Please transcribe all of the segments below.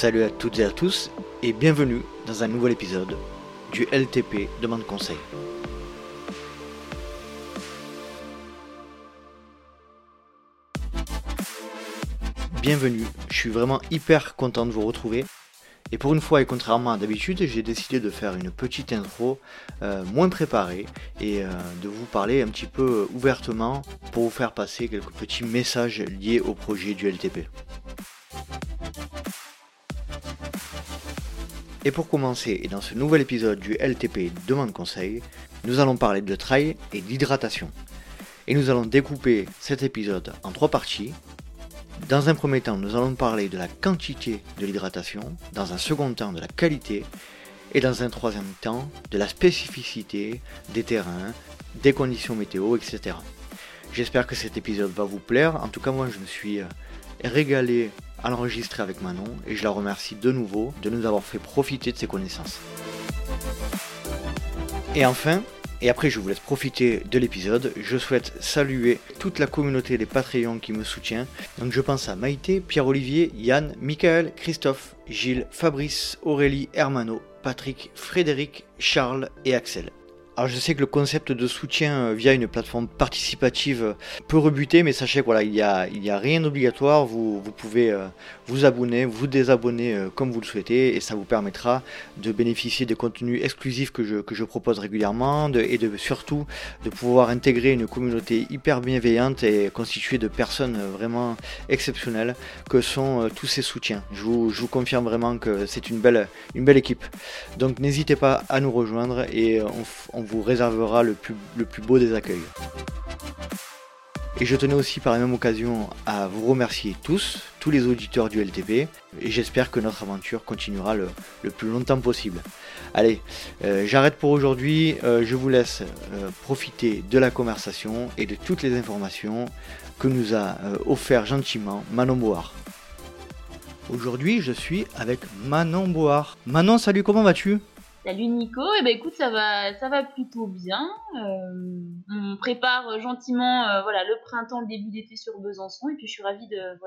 Salut à toutes et à tous et bienvenue dans un nouvel épisode du LTP Demande Conseil. Bienvenue, je suis vraiment hyper content de vous retrouver. Et pour une fois, et contrairement à d'habitude, j'ai décidé de faire une petite intro euh, moins préparée et euh, de vous parler un petit peu ouvertement pour vous faire passer quelques petits messages liés au projet du LTP. Et pour commencer, et dans ce nouvel épisode du LTP Demande Conseil, nous allons parler de trail et d'hydratation. Et nous allons découper cet épisode en trois parties. Dans un premier temps, nous allons parler de la quantité de l'hydratation, dans un second temps de la qualité, et dans un troisième temps de la spécificité des terrains, des conditions météo, etc. J'espère que cet épisode va vous plaire. En tout cas, moi, je me suis régalé à l'enregistrer avec Manon et je la remercie de nouveau de nous avoir fait profiter de ses connaissances. Et enfin, et après je vous laisse profiter de l'épisode, je souhaite saluer toute la communauté des Patreons qui me soutient. Donc je pense à Maïté, Pierre-Olivier, Yann, Michael, Christophe, Gilles, Fabrice, Aurélie, Hermano, Patrick, Frédéric, Charles et Axel. Alors je sais que le concept de soutien euh, via une plateforme participative euh, peut rebuter, mais sachez qu'il il n'y a, rien d'obligatoire. Vous, vous, pouvez euh, vous abonner, vous désabonner comme vous le souhaitez, et ça vous permettra de bénéficier des contenus exclusifs que je, que je propose régulièrement, et de, surtout de pouvoir intégrer une communauté hyper bienveillante et constituée de personnes vraiment exceptionnelles que sont tous ces soutiens. Je vous, je vous confirme vraiment que c'est une belle, une belle équipe. Donc n'hésitez pas à nous rejoindre et on, on vous réservera le plus, le plus beau des accueils. Et je tenais aussi par la même occasion à vous remercier tous, tous les auditeurs du LTP, et j'espère que notre aventure continuera le, plus longtemps possible. Allez, euh, j'arrête pour aujourd'hui, euh, je vous laisse euh, profiter de la conversation et de toutes les informations que nous a offert gentiment Manon Board. Aujourd'hui, je suis avec Manon Board. Manon, salut, comment vas-tu? Salut Nico, et eh ben ça va ça va plutôt bien. Euh, on prépare gentiment euh, voilà le printemps, le début d'été sur Besançon et puis je suis ravie de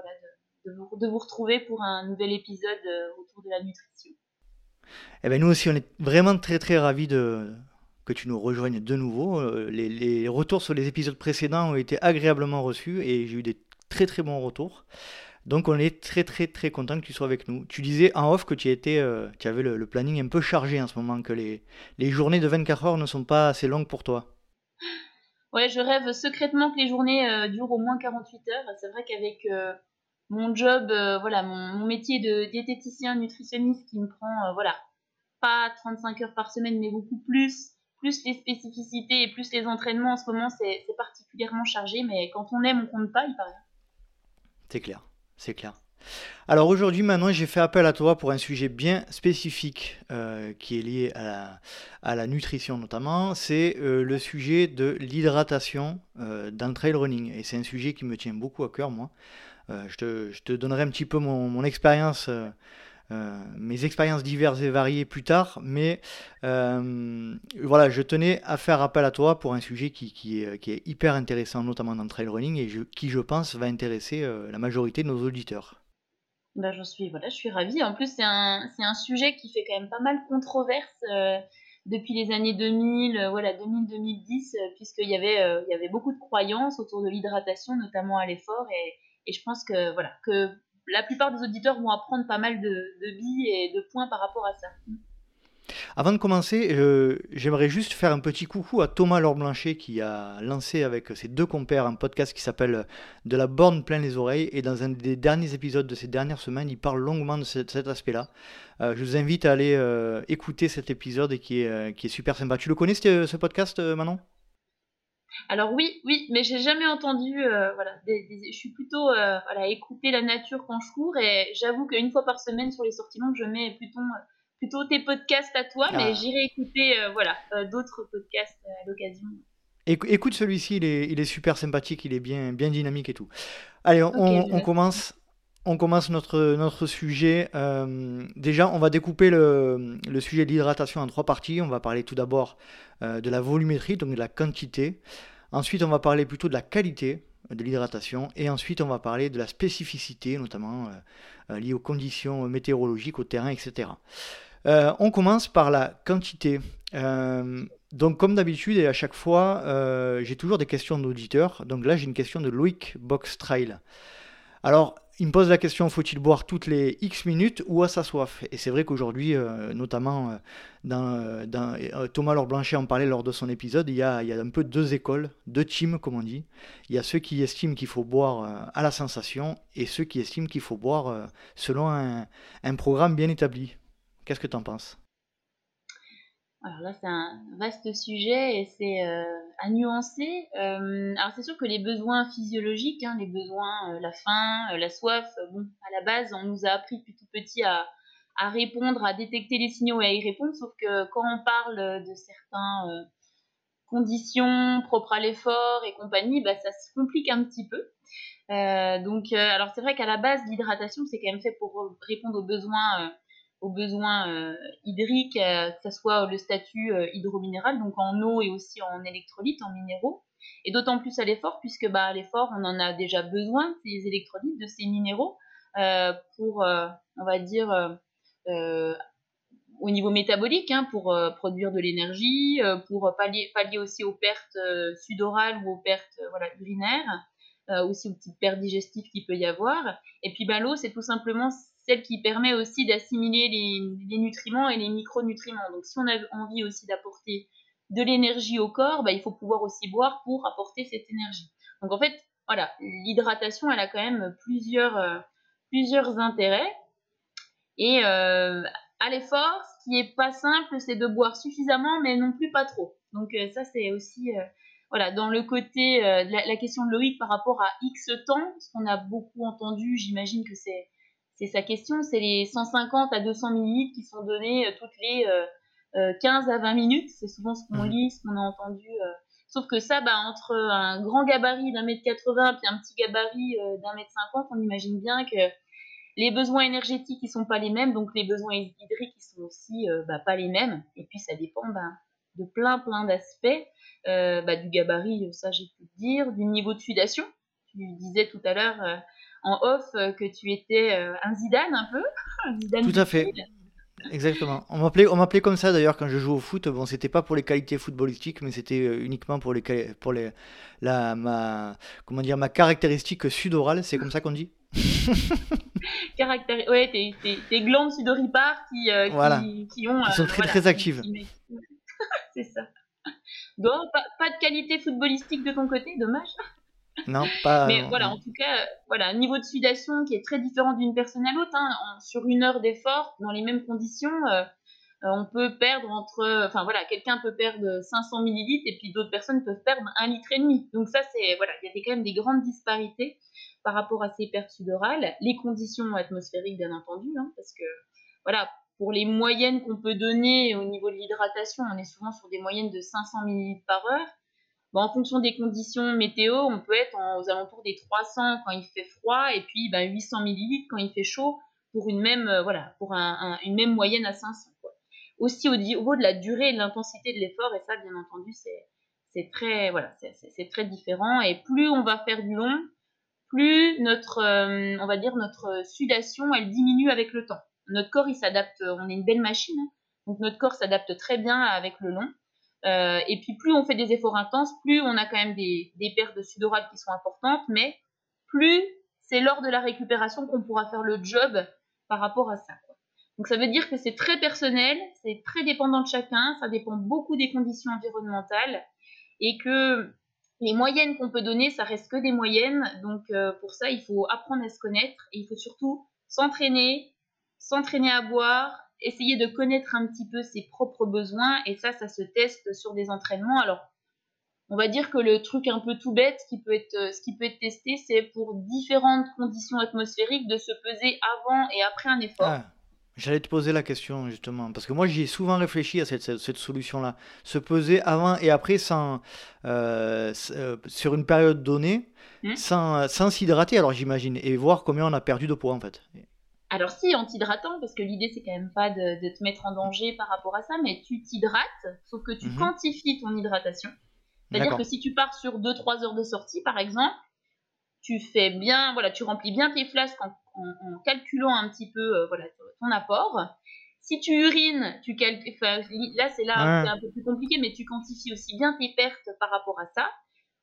vous, retrouver pour un nouvel épisode euh, autour de la nutrition. Eh ben nous aussi on est vraiment très très ravis de que tu nous rejoignes de nouveau. Les, les retours sur les épisodes précédents ont été agréablement reçus et j'ai eu des très très bons retours. Donc on est très très très content que tu sois avec nous. Tu disais en off que tu, étais, euh, tu avais le, planning un peu chargé en ce moment, que les, les journées de 24 heures ne sont pas assez longues pour toi. Ouais, je rêve secrètement que les journées euh, durent au moins 48 heures. C'est vrai qu'avec euh, mon job, voilà, mon, métier de diététicien nutritionniste qui me prend, voilà, pas 35 heures par semaine, mais beaucoup plus, plus les spécificités et plus les entraînements en ce moment, c'est particulièrement chargé. Mais quand on aime, on compte pas, il paraît. C'est clair c'est clair. Alors aujourd'hui, maintenant, j'ai fait appel à toi pour un sujet bien spécifique euh, qui est lié à la, nutrition notamment. C'est euh, le sujet de l'hydratation euh, dans le trail running. Et c'est un sujet qui me tient beaucoup à cœur, moi. Je te, donnerai un petit peu mon expérience euh, mes expériences diverses et variées plus tard, mais euh, voilà, je tenais à faire appel à toi pour un sujet qui, est, hyper intéressant, notamment dans le trail running, et qui, je pense, va intéresser euh, la majorité de nos auditeurs. Ben, je suis voilà, suis ravie. En plus, c'est un, sujet qui fait quand même pas mal controverse depuis les années 2000, voilà, 2000-2010, puisqu'il y avait, y avait beaucoup de croyances autour de l'hydratation, notamment à l'effort, et, et je pense que voilà, que la plupart des auditeurs vont apprendre pas mal de, billes et de points par rapport à ça. Avant de commencer, euh, j'aimerais juste faire un petit coucou à Thomas Laure-Blanchet qui a lancé avec ses deux compères un podcast qui s'appelle De la borne plein les oreilles. Et dans un des derniers épisodes de ces dernières semaines, il parle longuement de cet, aspect-là. Euh, je vous invite à aller euh, écouter cet épisode est, qui est super sympa. Tu le connais ce podcast, Manon? Alors oui, oui, mais j'ai jamais entendu, euh, voilà, je suis plutôt, euh, voilà, écouter la nature quand je cours et j'avoue qu'une fois par semaine sur les sorties longues, je mets plutôt, plutôt tes podcasts à toi, mais ah. j'irai écouter, euh, voilà, d'autres podcasts à l'occasion. Écoute celui-ci, il est, il est, super sympathique, il est bien, bien dynamique et tout. Allez, on, commence. On commence notre, sujet. déjà, on va découper le, sujet de l'hydratation en trois parties. On va parler tout d'abord de la volumétrie, donc de la quantité. Ensuite, on va parler plutôt de la qualité, de l'hydratation. Et ensuite, on va parler de la spécificité, notamment liée aux conditions météorologiques, au terrain, etc. on commence par la quantité. donc, comme d'habitude, et à chaque fois, j'ai toujours des questions d'auditeurs. Donc là, j'ai une question de Loïc Box Trail. Alors, il me pose la question faut-il boire toutes les X minutes ou à sa soif? Et c'est vrai qu'aujourd'hui, euh, notamment euh, euh, Thomas Laure Blanchet en parlait lors de son épisode, il y, a, un peu deux écoles, deux teams comme on dit. Il y a ceux qui estiment qu'il faut boire à la sensation et ceux qui estiment qu'il faut boire selon un, un programme bien établi. Qu'est-ce que tu en penses? Alors là, c'est un vaste sujet et c'est euh, à nuancer. Euh, alors c'est sûr que les besoins physiologiques, hein, les besoins, euh, la faim, la soif, bon, à la base, on nous a appris depuis tout petit à, à, répondre, à détecter les signaux et à y répondre. Sauf que quand on parle de certaines conditions propres à l'effort et compagnie, bah, ça se complique un petit peu. donc, alors c'est vrai qu'à la base, l'hydratation, c'est quand même fait pour répondre aux besoins aux besoins euh, hydriques, euh, que ce soit le statut euh, hydrominéral, donc en eau et aussi en électrolytes, en minéraux. Et d'autant plus à l'effort, puisque bah, à l'effort, on en a déjà besoin, ces électrolytes, de ces minéraux, pour, on va dire, au niveau métabolique, hein, pour produire de l'énergie, pour pallier, aussi aux pertes sudorales ou aux pertes voilà, urinaires, aussi aux petites pertes digestives qu'il peut y avoir. Et puis bah, l'eau, c'est tout simplement celle qui permet aussi d'assimiler les, nutriments et les micronutriments. Donc si on a envie aussi d'apporter de l'énergie au corps, bah, il faut pouvoir aussi boire pour apporter cette énergie. Donc en fait, voilà, l'hydratation, elle a quand même plusieurs, euh, plusieurs intérêts. Et euh, à l'effort, ce qui est pas simple, c'est de boire suffisamment, mais non plus pas trop. Donc euh, ça, c'est aussi voilà, dans le côté la, question de Loïc par rapport à X temps, ce qu'on a beaucoup entendu, j'imagine que c'est c'est sa question, c'est les 150 à 200 millilitres qui sont donnés euh, toutes les 15 euh, euh, à 20 minutes. C'est souvent ce qu'on mhm. lit, ce qu'on a entendu. Sauf que ça, bah, entre un grand gabarit d'un mètre 80 et un petit gabarit d'un mètre 50, on imagine bien que les besoins énergétiques ils sont pas les mêmes, donc les besoins hydriques ils sont aussi bah, pas les mêmes. Et puis ça dépend bah, de plein plein d'aspects, bah, du gabarit, ça j'ai pu le dire, du niveau de sudation. Tu disais tout à l'heure, en off euh, que tu étais euh, un Zidane un peu. Tout à fait. Exactement. On m'appelait, on m'appelait comme ça d'ailleurs quand je jouais au foot. Bon, c'était pas pour les qualités footballistiques, mais c'était euh, uniquement pour les, pour les, la, ma, comment dire, ma caractéristique sudorale. C'est comme ça qu'on dit. Caractéri ouais, tes, tes, glandes sudoripares qui, qui, qui, ont, sont très très actives. C'est ça. Donc, pas, pas, de qualité footballistique de ton côté, dommage. Non, pas. Mais voilà, en tout cas, voilà, un niveau de sudation qui est très différent d'une personne à l'autre. Hein. sur une heure d'effort, dans les mêmes conditions, euh, euh, on peut perdre entre. Enfin voilà, quelqu'un peut perdre 500 millilitres et puis d'autres personnes peuvent perdre un litre et demi. Donc ça, c'est voilà, il y a quand même des grandes disparités par rapport à ces pertes sudorales. Les conditions atmosphériques, bien entendu, hein, parce que voilà, pour les moyennes qu'on peut donner au niveau de l'hydratation, on est souvent sur des moyennes de 500 millilitres par heure en fonction des conditions météo, on peut être aux alentours des 300 quand il fait froid et puis 800 ben, millilitres quand il fait chaud pour une même, euh, voilà, pour une même moyenne à 500. Aussi au niveau de la durée et de l'intensité de l'effort, et ça, bien entendu, c'est très, voilà, c'est très différent. Et plus on va faire du long, plus notre, euh, on va dire, notre sudation, elle diminue avec le temps. Notre corps, il s'adapte, on est une belle machine, hein. donc notre corps s'adapte très bien avec le long. Euh, et puis plus on fait des efforts intenses, plus on a quand même des, des pertes de sudorales qui sont importantes, mais plus c'est lors de la récupération qu'on pourra faire le job par rapport à ça. Donc ça veut dire que c'est très personnel, c'est très dépendant de chacun, ça dépend beaucoup des conditions environnementales et que les moyennes qu'on peut donner, ça reste que des moyennes. Donc euh, pour ça, il faut apprendre à se connaître et il faut surtout s'entraîner, s'entraîner à boire, essayer de connaître un petit peu ses propres besoins et ça, ça se teste sur des entraînements. Alors, on va dire que le truc un peu tout bête, ce qui peut être, ce qui peut être testé, c'est pour différentes conditions atmosphériques de se peser avant et après un effort. Ah, j'allais te poser la question justement, parce que moi j'y ai souvent réfléchi à cette, cette, solution-là. Se peser avant et après sans, euh, euh, sur une période donnée, hmm sans s'hydrater, alors j'imagine, et voir combien on a perdu de poids en fait. Alors si, en t'hydratant, parce que l'idée c'est quand même pas de, te mettre en danger par rapport à ça, mais tu t'hydrates, sauf que tu mhm. quantifies ton hydratation. C'est-à-dire que si tu pars sur 2-3 heures de sortie, par exemple, tu fais bien, voilà, tu remplis bien tes flasques en, calculant un petit peu voilà, ton apport. Si tu urines, tu calcules, là c'est là c'est un peu plus compliqué, mais tu quantifies aussi bien tes pertes par rapport à ça.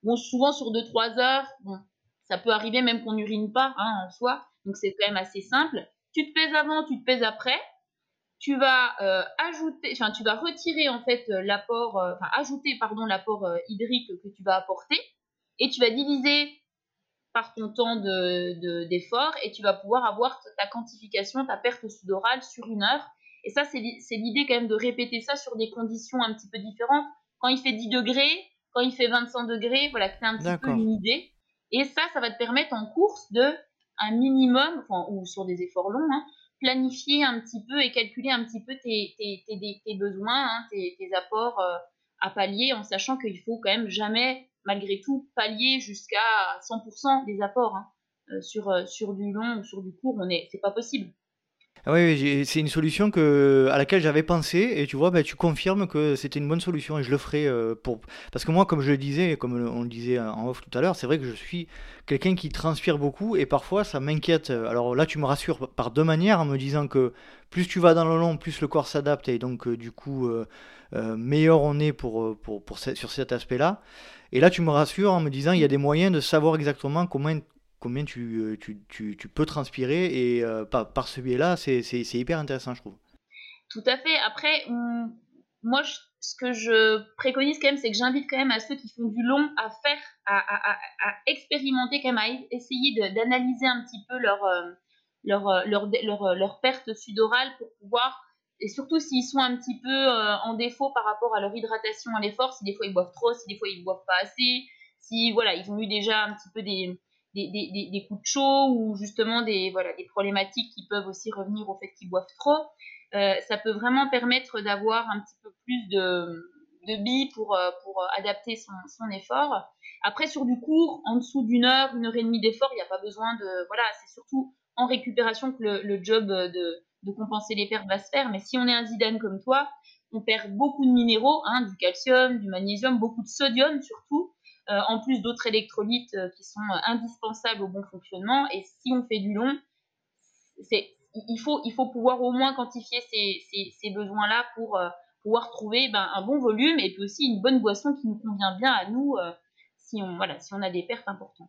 Bon, souvent sur 2-3 heures, bon, ça peut arriver même qu'on n'urine pas hein, en soi, donc c'est quand même assez simple. Tu te pèses avant, tu te pèses après. Tu vas euh, ajouter, enfin tu vas retirer en fait euh, l'apport, euh, enfin ajouter pardon l'apport hydrique que tu vas apporter, et tu vas diviser par ton temps d'effort de, et tu vas pouvoir avoir ta quantification, ta perte sudorale sur une heure. Et ça, c'est l'idée quand même de répéter ça sur des conditions un petit peu différentes. Quand il fait 10 degrés, quand il fait 25 degrés, voilà, que tu as un petit peu une idée. Et ça, ça va te permettre en course de un minimum, ou sur des efforts longs, hein, planifier un petit peu et calculer un petit peu tes, tes, besoins, hein, tes, apports euh, à pallier, en sachant qu'il faut quand même jamais, malgré tout, pallier jusqu'à 100% des apports. Hein. Euh, sur, euh, sur du long ou sur du court, on est, c'est pas possible. Ah oui, c'est une solution que, à laquelle j'avais pensé et tu vois, bah, tu confirmes que c'était une bonne solution et je le ferai euh, pour... Parce que moi, comme je le disais, comme on le disait en off tout à l'heure, c'est vrai que je suis quelqu'un qui transpire beaucoup et parfois ça m'inquiète. Alors là, tu me rassures par deux manières en me disant que plus tu vas dans le long, plus le corps s'adapte et donc euh, du coup, euh, meilleur on est pour, sur cet aspect-là. Et là, tu me rassures en me disant il y a des moyens de savoir exactement comment, combien tu, euh, tu, tu, tu, peux transpirer et euh, par, par, ce biais-là, c'est hyper intéressant, je trouve. Tout à fait. Après, moi, ce que je préconise quand même, c'est que j'invite quand même à ceux qui font du long à faire, à, à, à, expérimenter, quand même, à essayer d'analyser un petit peu leur, euh, leur, leur, leur, leur, perte sudorale pour pouvoir, et surtout s'ils sont un petit peu en défaut par rapport à leur hydratation à l'effort, si des fois ils boivent trop, si des fois ils boivent pas assez, si voilà, ils ont eu déjà un petit peu des, des, coups de chaud ou justement des, voilà, des problématiques qui peuvent aussi revenir au fait qu'ils boivent trop. Euh, ça peut vraiment permettre d'avoir un petit peu plus de, de billes pour, euh, pour adapter son, effort. Après, sur du court, en dessous d'une heure, une heure et demie d'effort, il n'y a pas besoin de. Voilà, c'est surtout en récupération que le, job de, de, compenser les pertes va se faire. Mais si on est un Zidane comme toi, on perd beaucoup de minéraux, hein, du calcium, du magnésium, beaucoup de sodium surtout. Euh, en plus d'autres électrolytes euh, qui sont euh, indispensables au bon fonctionnement. Et si on fait du long, il faut, pouvoir au moins quantifier ces, besoins-là pour pouvoir trouver ben, un bon volume et puis aussi une bonne boisson qui nous convient bien à nous si, on, a des pertes importantes.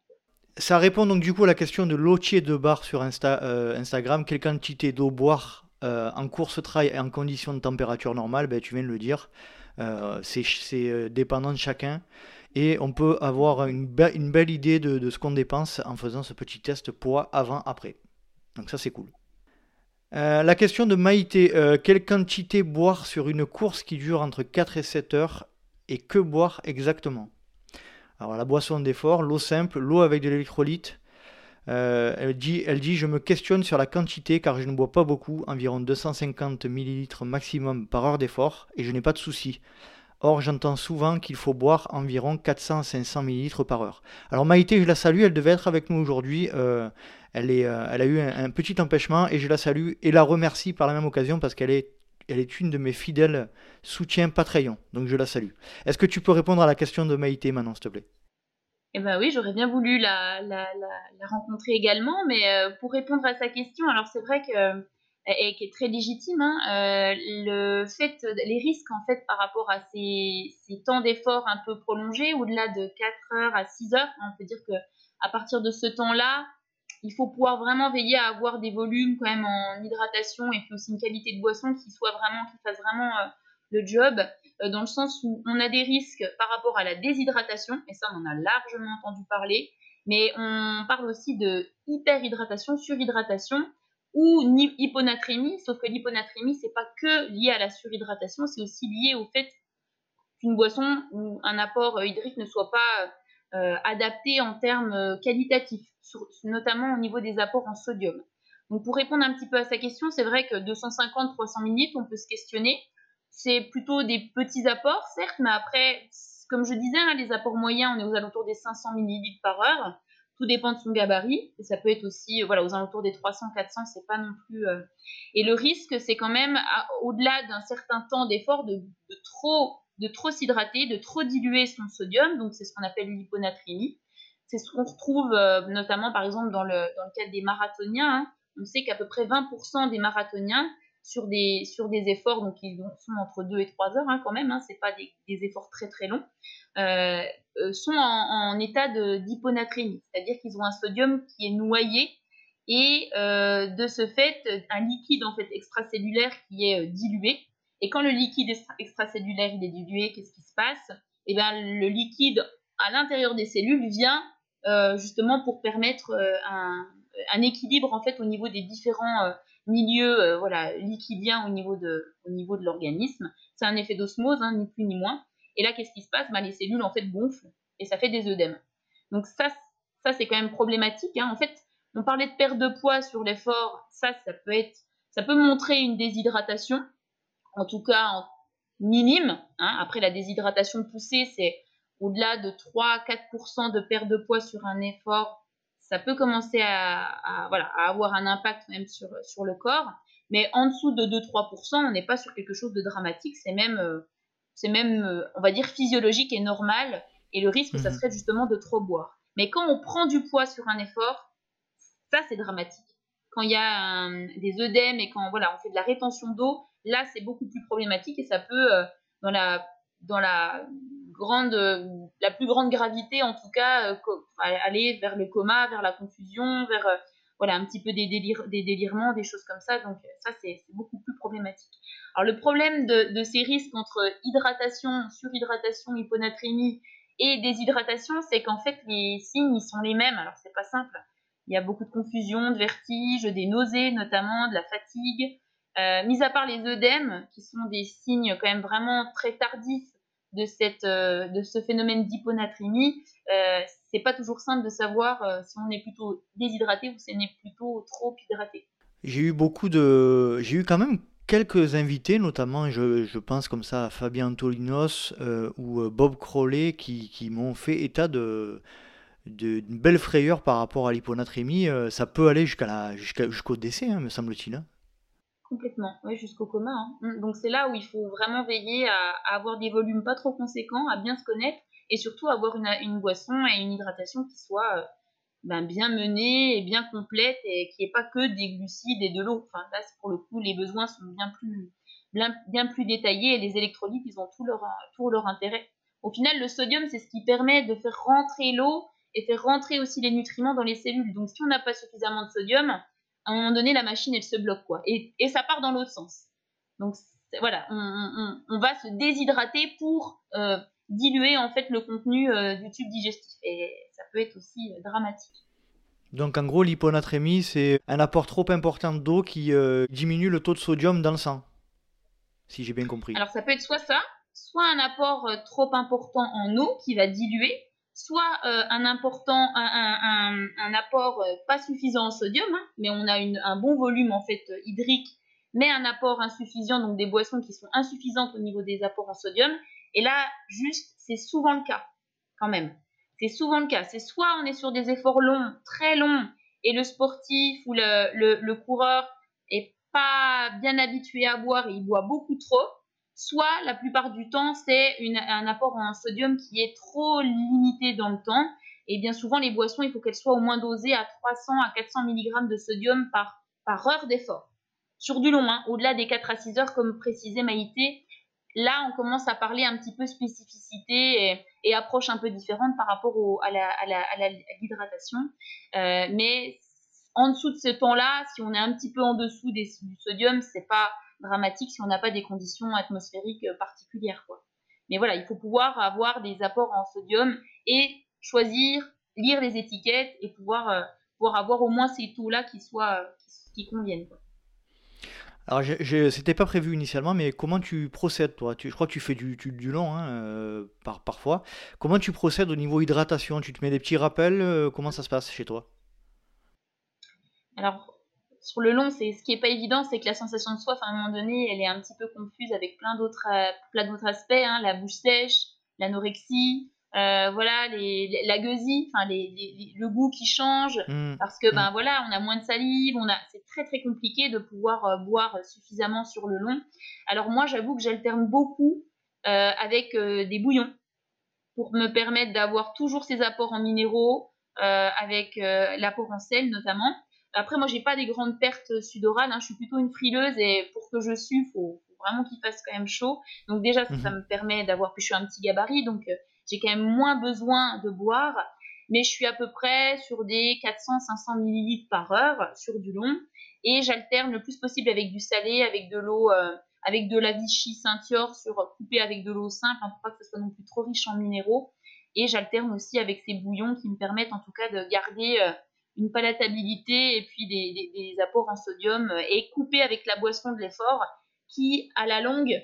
Ça répond donc du coup à la question de lotier de bar sur Insta, Instagram. Quelle quantité d'eau boire en course trail et en conditions de température normale ben, Tu viens de le dire. c'est dépendant de chacun et on peut avoir une, belle idée de, ce qu'on dépense en faisant ce petit test poids avant-après. Donc ça c'est cool. Euh, la question de Maïté, euh, quelle quantité boire sur une course qui dure entre 4 et 7 heures et que boire exactement? Alors la boisson d'effort, l'eau simple, l'eau avec de l'électrolyte. Euh, elle, dit, elle dit Je me questionne sur la quantité car je ne bois pas beaucoup, environ 250 ml maximum par heure d'effort et je n'ai pas de soucis. Or, j'entends souvent qu'il faut boire environ 400-500 ml par heure. Alors Maïté, je la salue, elle devait être avec nous aujourd'hui. Euh, euh, elle a eu un, petit empêchement et je la salue et la remercie par la même occasion parce qu'elle est, elle est une de mes fidèles soutiens Patreon. Donc je la salue. Est-ce que tu peux répondre à la question de Maïté maintenant, s'il te plaît? Eh ben oui, j'aurais bien voulu la, rencontrer également, mais euh, pour répondre à sa question, alors c'est vrai que et qui est très légitime, hein, euh, le fait, les risques en fait par rapport à ces, temps d'effort un peu prolongés, au-delà de 4 heures à 6 heures, on peut dire que à partir de ce temps-là, il faut pouvoir vraiment veiller à avoir des volumes quand même en hydratation et puis aussi une qualité de boisson qui soit vraiment, qui fasse vraiment euh, le job, euh, dans le sens où on a des risques par rapport à la déshydratation, et ça on en a largement entendu parler, mais on parle aussi de hyperhydratation, surhydratation, ou hyponatrémie, sauf que l'hyponatrémie, c'est pas que lié à la surhydratation, c'est aussi lié au fait qu'une boisson ou un apport euh, hydrique ne soit pas euh, adapté en termes euh, qualitatifs, notamment au niveau des apports en sodium. Donc pour répondre un petit peu à sa question, c'est vrai que 250-300 ml, on peut se questionner. C'est plutôt des petits apports, certes, mais après, comme je disais, hein, les apports moyens, on est aux alentours des 500 ml par heure. Tout dépend de son gabarit. Et ça peut être aussi, euh, voilà, aux alentours des 300-400, c'est pas non plus. Euh, et le risque, c'est quand même, au-delà d'un certain temps d'effort, de, trop de trop s'hydrater, de trop diluer son sodium, donc c'est ce qu'on appelle l'hyponatrémie. c'est ce qu'on retrouve euh, notamment par exemple dans le, dans le cadre des marathoniens. Hein. On sait qu'à peu près 20% des marathoniens sur des, sur des efforts, donc ils sont entre 2 et 3 heures hein, quand même, hein, c'est pas des, efforts très très longs, euh, euh, sont en, en état d'hyponatrémie, c'est-à-dire qu'ils ont un sodium qui est noyé et euh, de ce fait un liquide en fait extracellulaire qui est dilué. Et quand le liquide extracellulaire il est dilué, qu'est-ce qui se passe? Eh bien le liquide à l'intérieur des cellules vient justement pour permettre un, un, équilibre en fait au niveau des différents euh, milieux voilà liquidiens au niveau de l'organisme. C'est un effet d'osmose, hein, ni plus ni moins. Et là, qu'est-ce qui se passe? Ben, Les cellules en fait gonflent et ça fait des œdèmes. Donc ça, ça c'est quand même problématique. Hein. En fait, on parlait de perte de poids sur l'effort. Ça, ça peut être, ça montrer une déshydratation, en tout cas minime. Hein. Après, la déshydratation poussée, c'est au-delà de 3-4% de perte de poids sur un effort, ça peut commencer à, à, voilà, à avoir un impact même sur, sur le corps. Mais en dessous de 2-3%, on n'est pas sur quelque chose de dramatique. C'est même, euh, c'est même, euh, on va dire, physiologique et normal. Et le risque, mmh. ça serait justement de trop boire. Mais quand on prend du poids sur un effort, ça, c'est dramatique. Quand il y a un, des œdèmes et quand voilà, on fait de la rétention d'eau, là, c'est beaucoup plus problématique et ça peut, euh, dans la, dans la grande, la plus grande gravité, en tout cas, euh, aller vers le coma, vers la confusion, vers euh, voilà un petit peu des, délire, des délirements, des choses comme ça. Donc ça, c'est beaucoup plus problématique. Alors le problème de, ces risques entre hydratation, surhydratation, hyponatrémie et déshydratation, c'est qu'en fait les signes ils sont les mêmes. Alors c'est pas simple. Il y a beaucoup de confusion, de vertige, des nausées notamment, de la fatigue. Euh, mis à part les œdèmes, qui sont des signes quand même vraiment très tardifs de, cette, euh, de ce phénomène d'hyponatrémie, euh, c'est pas toujours simple de savoir euh, si on est plutôt déshydraté ou si on est plutôt trop hydraté. J'ai eu beaucoup de. J'ai eu quand même quelques invités, notamment, je, pense comme ça à Fabien Antolinos euh, ou Bob Crowley, qui, m'ont fait état de d'une belle frayeur par rapport à l'hyponatrémie. Ça peut aller jusqu'à jusqu'au jusqu décès, hein, me semble-t-il. Complètement, oui, jusqu'au coma. Hein. Mmh, donc c'est là où il faut vraiment veiller à, à, avoir des volumes pas trop conséquents, à bien se connaître et surtout avoir une, une boisson et une hydratation qui soit euh, ben, bien menée et bien complète et qui n'ait pas que des glucides et de l'eau. Enfin là, pour le coup, les besoins sont bien plus, bien, bien plus détaillés et les électrolytes, ils ont tout leur, tout leur intérêt. Au final, le sodium, c'est ce qui permet de faire rentrer l'eau et faire rentrer aussi les nutriments dans les cellules. Donc si on n'a pas suffisamment de sodium, à un moment donné, la machine, elle se bloque, quoi. Et, et ça part dans l'autre sens. Donc voilà, on, on, on, va se déshydrater pour euh, diluer en fait le contenu euh, du tube digestif. Et ça peut être aussi euh, dramatique. Donc en gros, l'hyponatrémie, c'est un apport trop important d'eau qui euh, diminue le taux de sodium dans le sang. Si j'ai bien compris. Alors ça peut être soit ça, soit un apport trop important en eau qui va diluer, soit euh, un important, apport pas suffisant en sodium, hein, mais on a un bon volume en fait hydrique, mais un apport insuffisant, donc des boissons qui sont insuffisantes au niveau des apports en sodium. Et là, juste, c'est souvent le cas, quand même. C'est souvent le cas. C'est soit on est sur des efforts longs, très longs, et le sportif ou le coureur est pas bien habitué à boire et il boit beaucoup trop, soit la plupart du temps c'est un apport en sodium qui est trop limité dans le temps. Et bien souvent les boissons, il faut qu'elles soient au moins dosées à 300 à 400 mg de sodium par, heure d'effort. Sur du long, hein, au-delà des 4 à 6 heures comme précisait Maïté, là, on commence à parler un petit peu spécificité et, approche un peu différente par rapport à l'hydratation. Euh, mais en dessous de ce temps-là, si on est un petit peu en dessous des, du sodium, c'est pas dramatique si on n'a pas des conditions atmosphériques particulières. Quoi. Mais voilà, il faut pouvoir avoir des apports en sodium et choisir, lire les étiquettes et pouvoir, euh, pouvoir avoir au moins ces taux-là qui, soient, qui, qui conviennent. Quoi. Alors, c'était pas prévu initialement, mais comment tu procèdes, toi? Tu, Je crois que tu fais du, du, du long, hein, euh, par, parfois. Comment tu procèdes au niveau hydratation? Tu te mets des petits rappels euh, Comment ça se passe chez toi? Alors, sur le long, c'est ce qui est pas évident, c'est que la sensation de soif, à un moment donné, elle est un petit peu confuse avec plein d'autres euh, plein d'autres aspects, hein, la bouche sèche, l'anorexie, euh, voilà les, les, la gueusie, enfin les, les, le goût qui change mmh, parce que ben mmh. voilà on a moins de salive, on a c'est très très compliqué de pouvoir euh, boire suffisamment sur le long. Alors moi j'avoue que j'alterne beaucoup euh, avec des bouillons pour me permettre d'avoir toujours ces apports en minéraux, avec l'apport en sel notamment. Après, moi, j'ai pas des grandes pertes sudorales. Hein. Je suis plutôt une frileuse et pour que je sue, faut, faut vraiment qu'il fasse quand même chaud. Donc déjà, ça, ça mhm. me permet d'avoir. Puis je suis un petit gabarit, donc j'ai quand même moins besoin de boire. Mais je suis à peu près sur des 400-500 millilitres par heure sur du long. Et j'alterne le plus possible avec du salé, avec de l'eau avec de la Vichy Saint-Yor sur coupé avec de l'eau simple, hein, pour pas que ce soit non plus trop riche en minéraux. Et j'alterne aussi avec ces bouillons qui me permettent en tout cas de garder euh, une palatabilité et puis des, apports en sodium euh, et coupé avec la boisson de l'effort qui à la longue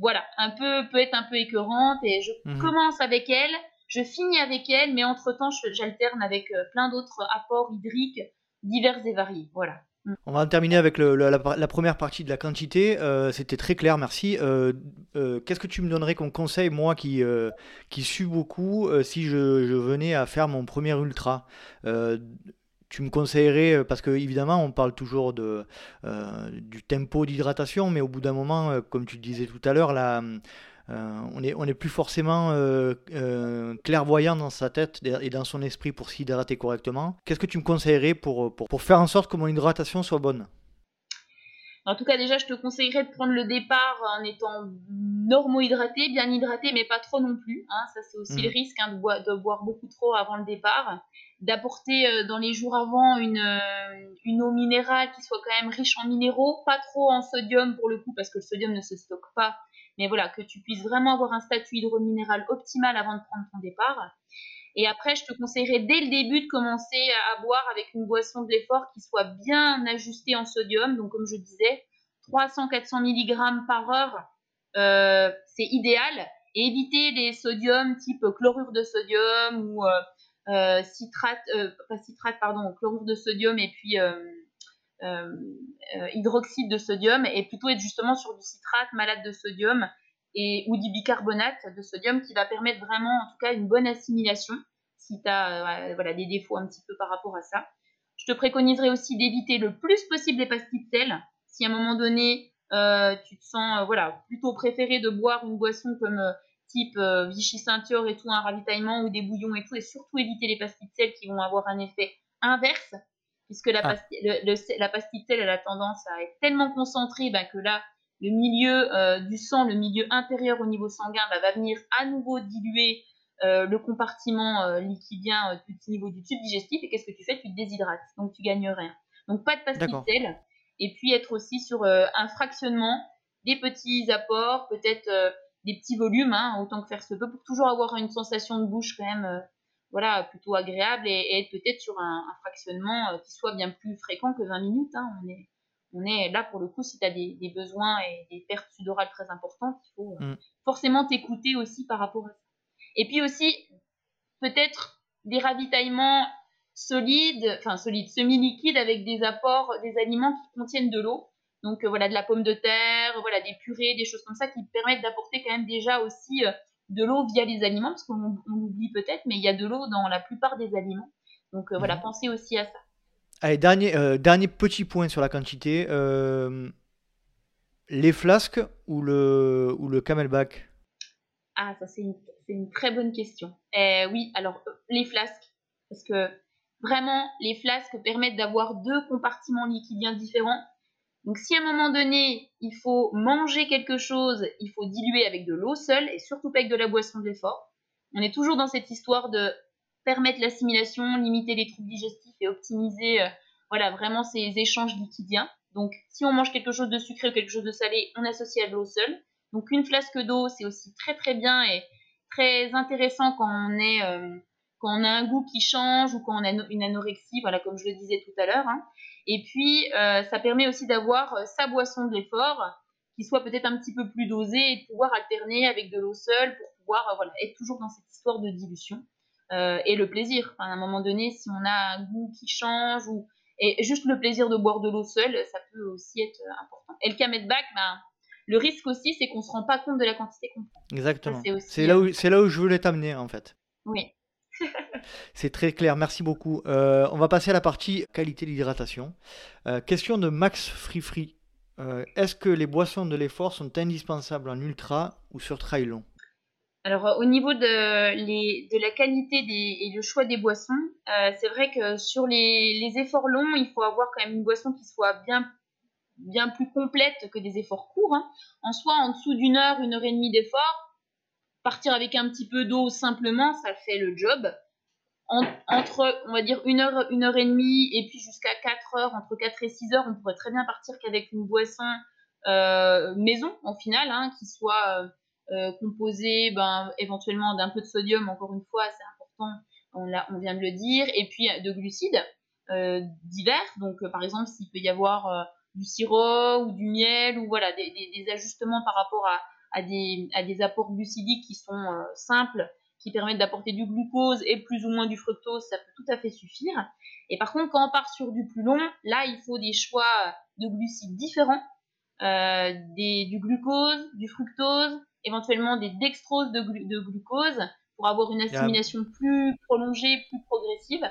voilà un peu peut être un peu écœurante et je mhm. commence avec elle je finis avec elle mais entre temps j'alterne avec euh, plein d'autres apports hydriques divers et variés voilà on va terminer avec la, première partie de la quantité. Euh, c'était très clair, merci. Euh, euh, qu'est-ce que tu me donnerais comme conseil, moi qui, qui suis beaucoup, si je, venais à faire mon premier ultra? Tu me conseillerais, parce que évidemment on parle toujours de, du tempo d'hydratation, mais au bout d'un moment, comme tu disais tout à l'heure, la, on n'est on est plus forcément euh, euh, clairvoyant dans sa tête et dans son esprit pour s'hydrater correctement. Qu'est-ce que tu me conseillerais pour, pour, faire en sorte que mon hydratation soit bonne? En tout cas, déjà, je te conseillerais de prendre le départ en étant normo-hydraté, bien hydraté, mais pas trop non plus. Hein. Ça, c'est aussi le mmh. risque hein, de, boire, de, boire beaucoup trop avant le départ. D'apporter dans les jours avant une, une eau minérale qui soit quand même riche en minéraux, pas trop en sodium pour le coup, parce que le sodium ne se stocke pas mais voilà, que tu puisses vraiment avoir un statut hydrominéral optimal avant de prendre ton départ. Et après, je te conseillerais dès le début de commencer à boire avec une boisson de l'effort qui soit bien ajustée en sodium. Donc, comme je disais, 300-400 mg par heure, euh, c'est idéal. Et éviter les sodiums type chlorure de sodium ou euh, euh, citrate, pas citrate, pardon, chlorure de sodium et puis euh, euh, hydroxyde de sodium et plutôt être justement sur du citrate malade de sodium et, ou du bicarbonate de sodium qui va permettre vraiment en tout cas une bonne assimilation si tu as euh, voilà, des défauts un petit peu par rapport à ça. Je te préconiserais aussi d'éviter le plus possible les pastilles de sel. Si à un moment donné, tu te sens voilà, plutôt préféré de boire une boisson comme type Vichy Ceinture et tout, un ravitaillement ou des bouillons et tout, et surtout éviter les pastilles de sel qui vont avoir un effet inverse puisque la, ah. pastille, la pastille elle a tendance à être tellement concentrée bah, que là, le milieu euh, du sang, le milieu intérieur au niveau sanguin, bah, va venir à nouveau diluer euh, le compartiment euh, liquidien du niveau du tube digestif. Et qu'est-ce que tu fais? Tu te déshydrates, donc tu gagnes rien. Donc pas de pastille Et puis être aussi sur un fractionnement, des petits apports, peut-être des petits volumes, hein, autant que faire se peut, pour toujours avoir une sensation de bouche quand même voilà, plutôt agréable et, être peut-être sur un, fractionnement euh, qui soit bien plus fréquent que 20 minutes. Hein. On, est, on est là pour le coup, si tu as des, besoins et des pertes sudorales très importantes, il faut euh, mm. forcément t'écouter aussi par rapport à ça. Et puis aussi, peut-être des ravitaillements solides, enfin solides, semi-liquides avec des apports, des aliments qui contiennent de l'eau. Donc euh, voilà, de la pomme de terre, voilà, des purées, des choses comme ça qui permettent d'apporter quand même déjà aussi de l'eau via les aliments, parce qu'on l'oublie peut-être, mais il y a de l'eau dans la plupart des aliments. Donc euh, voilà, mhm. pensez aussi à ça. Allez, dernier, euh, dernier petit point sur la quantité. Euh, les flasques ou le, ou le camelback? Ah, ça c'est une, très bonne question. oui, alors les flasques, parce que vraiment, les flasques permettent d'avoir deux compartiments liquidiens différents donc si à un moment donné, il faut manger quelque chose, il faut diluer avec de l'eau seule et surtout pas avec de la boisson de l'effort. On est toujours dans cette histoire de permettre l'assimilation, limiter les troubles digestifs et optimiser euh, voilà, vraiment ces échanges liquidiens. Donc si on mange quelque chose de sucré ou quelque chose de salé, on associe à de l'eau seule. Donc une flasque d'eau, c'est aussi très très bien et très intéressant quand on euh, a un goût qui change ou quand on a une anorexie, voilà comme je le disais tout à l'heure. Hein. Et puis, euh, ça permet aussi d'avoir euh, sa boisson de l'effort qui soit peut-être un petit peu plus dosée et de pouvoir alterner avec de l'eau seule pour pouvoir euh, voilà, être toujours dans cette histoire de dilution. et le plaisir. à un moment donné, si on a un goût qui change ou et juste le plaisir de boire de l'eau seule, ça peut aussi être important. Et le Kamet Back, ben, le risque aussi, c'est qu'on ne se rend pas compte de la quantité qu'on prend. Exactement. C'est là, où, là où je voulais t'amener, en fait. Oui. C'est très clair, merci beaucoup. Euh, on va passer à la partie qualité d'hydratation. Euh, question de Max Free Free. Euh, est-ce que les boissons de l'effort sont indispensables en ultra ou sur trail long alors au niveau de, la qualité et le choix des boissons, c'est vrai que sur les, les, efforts longs, il faut avoir quand même une boisson qui soit bien, bien plus complète que des efforts courts. Hein. En soi, en dessous d'une heure, une heure et demie d'effort, partir avec un petit peu d'eau simplement, ça fait le job. Entre, on va dire, une heure, une heure et demie et puis jusqu'à 4 heures, entre 4 et 6 heures, on pourrait très bien partir qu'avec une boisson euh, maison, en final, hein, qui soit euh, composée ben, éventuellement d'un peu de sodium, encore une fois, c'est important, on, vient de le dire, et puis de glucides euh, divers. Donc, par exemple, s'il peut y avoir du sirop ou du miel, ou voilà, des, ajustements par rapport à, des, apports glucidiques qui sont euh, simples, qui permettent d'apporter du glucose et plus ou moins du fructose, ça peut tout à fait suffire. Et par contre, quand on part sur du plus long, là, il faut des choix de glucides différents, euh, des, du glucose, du fructose, éventuellement des dextroses de, de glucose pour avoir une assimilation plus prolongée, plus progressive.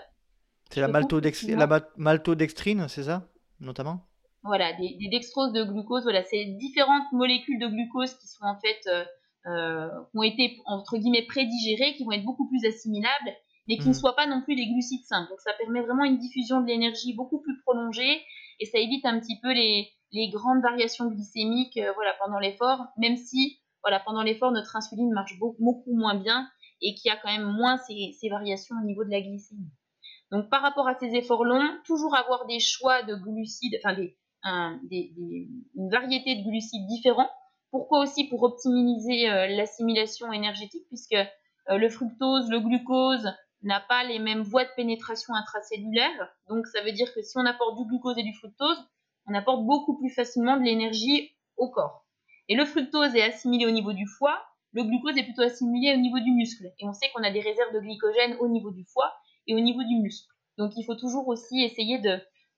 C'est la, la maltodextrine, c'est ça, notamment? Voilà, des, des, dextroses de glucose, voilà, c'est différentes molécules de glucose qui sont en fait, euh, euh ont été entre guillemets prédigérées, qui vont être beaucoup plus assimilables, mais qui ne mm. soient pas non plus des glucides simples. Donc ça permet vraiment une diffusion de l'énergie beaucoup plus prolongée et ça évite un petit peu les, les grandes variations glycémiques, euh, voilà, pendant l'effort, même si, voilà, pendant l'effort notre insuline marche beaucoup, beaucoup moins bien et qu'il y a quand même moins ces, ces variations au niveau de la glycémie. Donc par rapport à ces efforts longs, toujours avoir des choix de glucides, enfin des, une variété de glucides différents. Pourquoi aussi Pour optimiser euh, l'assimilation énergétique, puisque euh, le fructose, le glucose n'a pas les mêmes voies de pénétration intracellulaire. Donc ça veut dire que si on apporte du glucose et du fructose, on apporte beaucoup plus facilement de l'énergie au corps. Et le fructose est assimilé au niveau du foie, le glucose est plutôt assimilé au niveau du muscle. Et on sait qu'on a des réserves de glycogène au niveau du foie et au niveau du muscle. Donc il faut toujours aussi essayer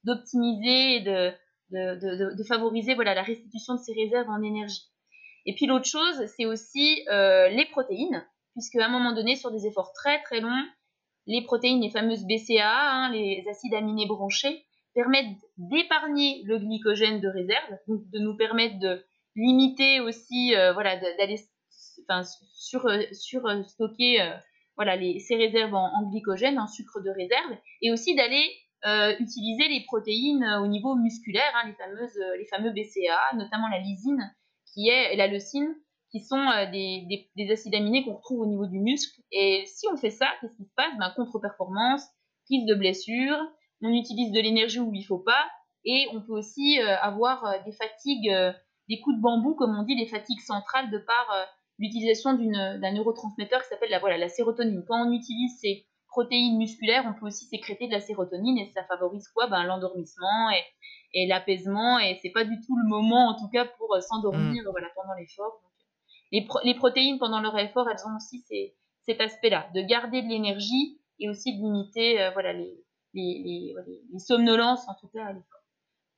d'optimiser et de, de, favoriser voilà, la restitution de ces réserves en énergie. Et puis l'autre chose, c'est aussi euh, les protéines, puisque à un moment donné, sur des efforts très très longs, les protéines, les fameuses BCA, hein, les acides aminés branchés, permettent d'épargner le glycogène de réserve, donc de nous permettre de limiter aussi, euh, voilà, d'aller enfin, sur, euh, sur stocker voilà, ces réserves en, glycogène, en sucre de réserve, et aussi d'aller euh, utiliser les protéines euh, au niveau musculaire, hein, les, fameuses, euh, les fameux BCA, notamment la lysine qui est, la leucine, qui sont des, des, acides aminés qu'on retrouve au niveau du muscle. Et si on fait ça, qu'est-ce qui se passe? Ben, Contre-performance, prise de blessure, on utilise de l'énergie où il faut pas, et on peut aussi avoir des fatigues, des coups de bambou, comme on dit, des fatigues centrales de par l'utilisation d'un neurotransmetteur qui s'appelle la, voilà, la sérotonine. Quand on utilise ces protéines musculaires, on peut aussi sécréter de la sérotonine et ça favorise quoi? Ben, L'endormissement et, et l'apaisement. Et c'est pas du tout le moment, en tout cas, pour euh, s'endormir mm. voilà, pendant l'effort. Les, les, protéines, pendant leur effort, elles ont aussi ces, cet aspect-là, de garder de l'énergie et aussi de limiter euh, voilà, les, les, les, somnolences, en tout cas, à l'effort.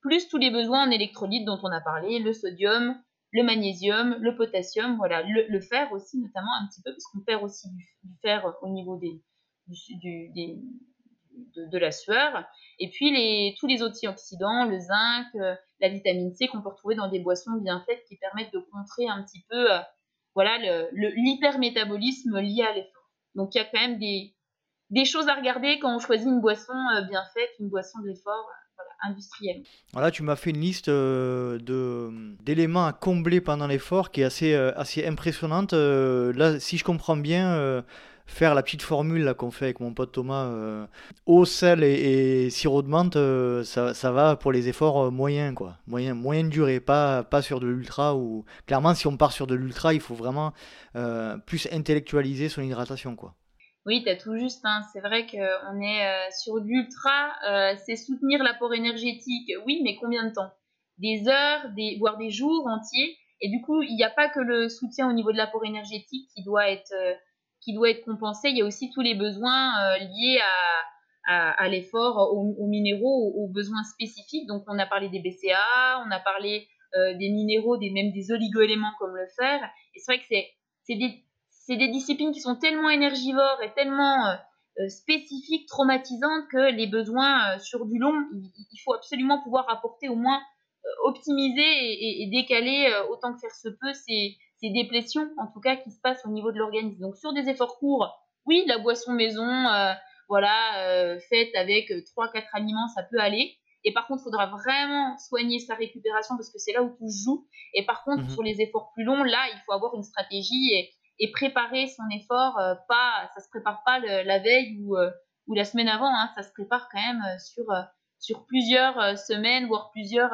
Plus tous les besoins en électrolytes dont on a parlé, le sodium, le magnésium, le potassium, voilà, le, fer aussi, notamment un petit peu, parce qu'on perd aussi du fer au niveau des, de, la sueur. Et puis les, tous les antioxydants, le zinc, euh, la vitamine C qu'on peut retrouver dans des boissons bien faites qui permettent de contrer un petit peu euh, voilà, l'hypermétabolisme lié à l'effort. Donc il y a quand même des, des choses à regarder quand on choisit une boisson euh, bien faite, une boisson de l'effort. industrielle. Voilà, tu m'as fait une liste de d'éléments à combler pendant l'effort qui est assez, assez impressionnante. là, si je comprends bien, faire la petite formule qu'on fait avec mon pote Thomas, euh, eau, sel et, sirop de menthe, euh, ça, va pour les efforts euh, moyens, quoi. Moyen, moyenne durée, pas, pas sur de l'ultra. Ou... Clairement, si on part sur de l'ultra, il faut vraiment plus intellectualiser son hydratation, quoi. Oui, tu as tout juste. Hein. C'est vrai qu'on est sur de l'ultra, c'est soutenir l'apport énergétique. Oui, mais combien de temps? Des heures, des, voire des jours entiers. Et du coup, il n'y a pas que le soutien au niveau de l'apport énergétique qui doit être qui doit être compensé. Il y a aussi tous les besoins euh, liés à, l'effort, aux, minéraux, aux, besoins spécifiques. Donc, on a parlé des BCA, on a parlé euh, des minéraux, des, même des oligo-éléments comme le fer. Et c'est vrai que c'est des, disciplines qui sont tellement énergivores et tellement euh, spécifiques, traumatisantes, que les besoins sur du long, il, faut absolument pouvoir apporter au moins optimiser et, décaler autant que faire se peut ces, ces, déplétions, en tout cas, qui se passent au niveau de l'organisme. Donc sur des efforts courts, oui, la boisson maison, voilà, faite avec 3-4 aliments, ça peut aller. Et par contre, il faudra vraiment soigner sa récupération parce que c'est là où tout se joue. Et par contre, mhm. sur les efforts plus longs, là, il faut avoir une stratégie et, et préparer son effort. Euh, pas, ça se prépare pas la veille ou, euh, ou la semaine avant. Hein, ça se prépare quand même euh, sur, sur plusieurs semaines, voire plusieurs,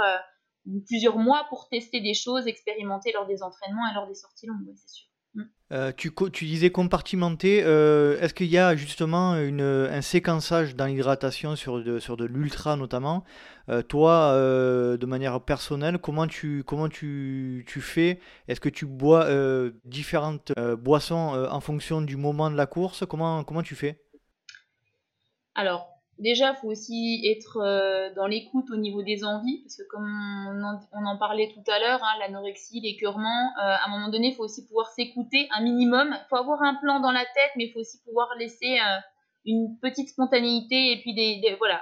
plusieurs mois pour tester des choses, expérimenter lors des entraînements et lors des sorties longues, c'est sûr. Mm. Euh, tu, tu, disais compartimenter. Euh, est-ce qu'il y a justement une, un séquençage dans l'hydratation sur de, sur de l'ultra notamment? Euh, Toi, de manière personnelle, comment tu, comment tu, tu fais? Est-ce que tu bois différentes boissons en fonction du moment de la course? Comment, comment tu fais? Alors, déjà, il faut aussi être euh, dans l'écoute au niveau des envies, parce que comme on en, parlait tout à l'heure, hein, l'anorexie, l'écœurement, euh, à un moment donné, il faut aussi pouvoir s'écouter un minimum. Il faut avoir un plan dans la tête, mais il faut aussi pouvoir laisser euh, une petite spontanéité et puis des, voilà,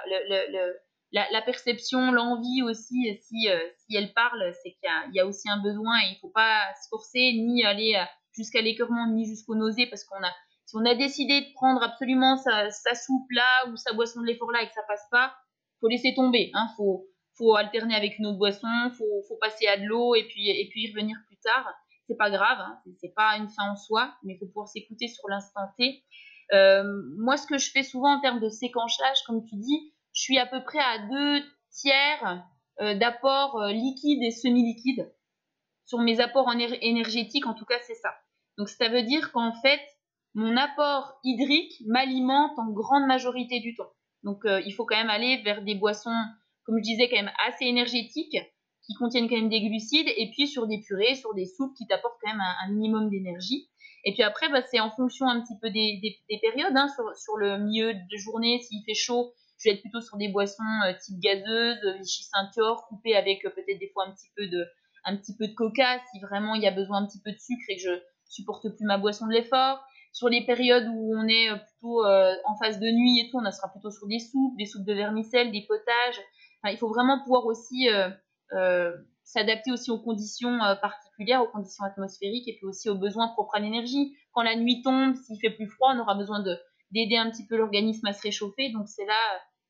la, perception, l'envie aussi, si, elle parle, c'est qu'il y, y, a aussi un besoin et il ne faut pas se forcer ni aller jusqu'à l'écœurement ni jusqu'au nausée parce qu'on a si on a décidé de prendre absolument sa, soupe là ou sa boisson de l'effort là et que ça passe pas, faut laisser tomber. Hein, faut, alterner avec une autre boisson, faut, faut passer à de l'eau et puis, y revenir plus tard. C'est pas grave, hein, c'est pas une fin en soi, mais faut pouvoir s'écouter sur l'instant T. Euh, moi, ce que je fais souvent en termes de séquençage, comme tu dis, je suis à peu près à deux tiers euh, d'apport euh, liquide et semi-liquide. Sur mes apports énergétiques, en tout cas, c'est ça. Donc, ça veut dire qu'en fait, mon apport hydrique m'alimente en grande majorité du temps. Donc euh, il faut quand même aller vers des boissons, comme je disais, quand même assez énergétiques, qui contiennent quand même des glucides, et puis sur des purées, sur des soupes qui t'apportent quand même un, minimum d'énergie. Et puis après, bah, c'est en fonction un petit peu des, périodes. Hein, sur, le milieu de journée, s'il fait chaud, je vais être plutôt sur des boissons euh, type gazeuse, Vichy Ceinture, coupées avec euh, peut-être des fois un petit peu de un petit peu de coca si vraiment il y a besoin un petit peu de sucre et que je supporte plus ma boisson de l'effort. Sur les périodes où on est euh, plutôt euh, en phase de nuit et tout, on sera plutôt sur des soupes, des soupes de vermicelle, des potages. il faut vraiment pouvoir aussi euh, s'adapter aussi aux conditions particulières, aux conditions atmosphériques et puis aussi aux besoins propres à l'énergie. Quand la nuit tombe, s'il fait plus froid, on aura besoin de d'aider un petit peu l'organisme à se réchauffer. Donc c'est là,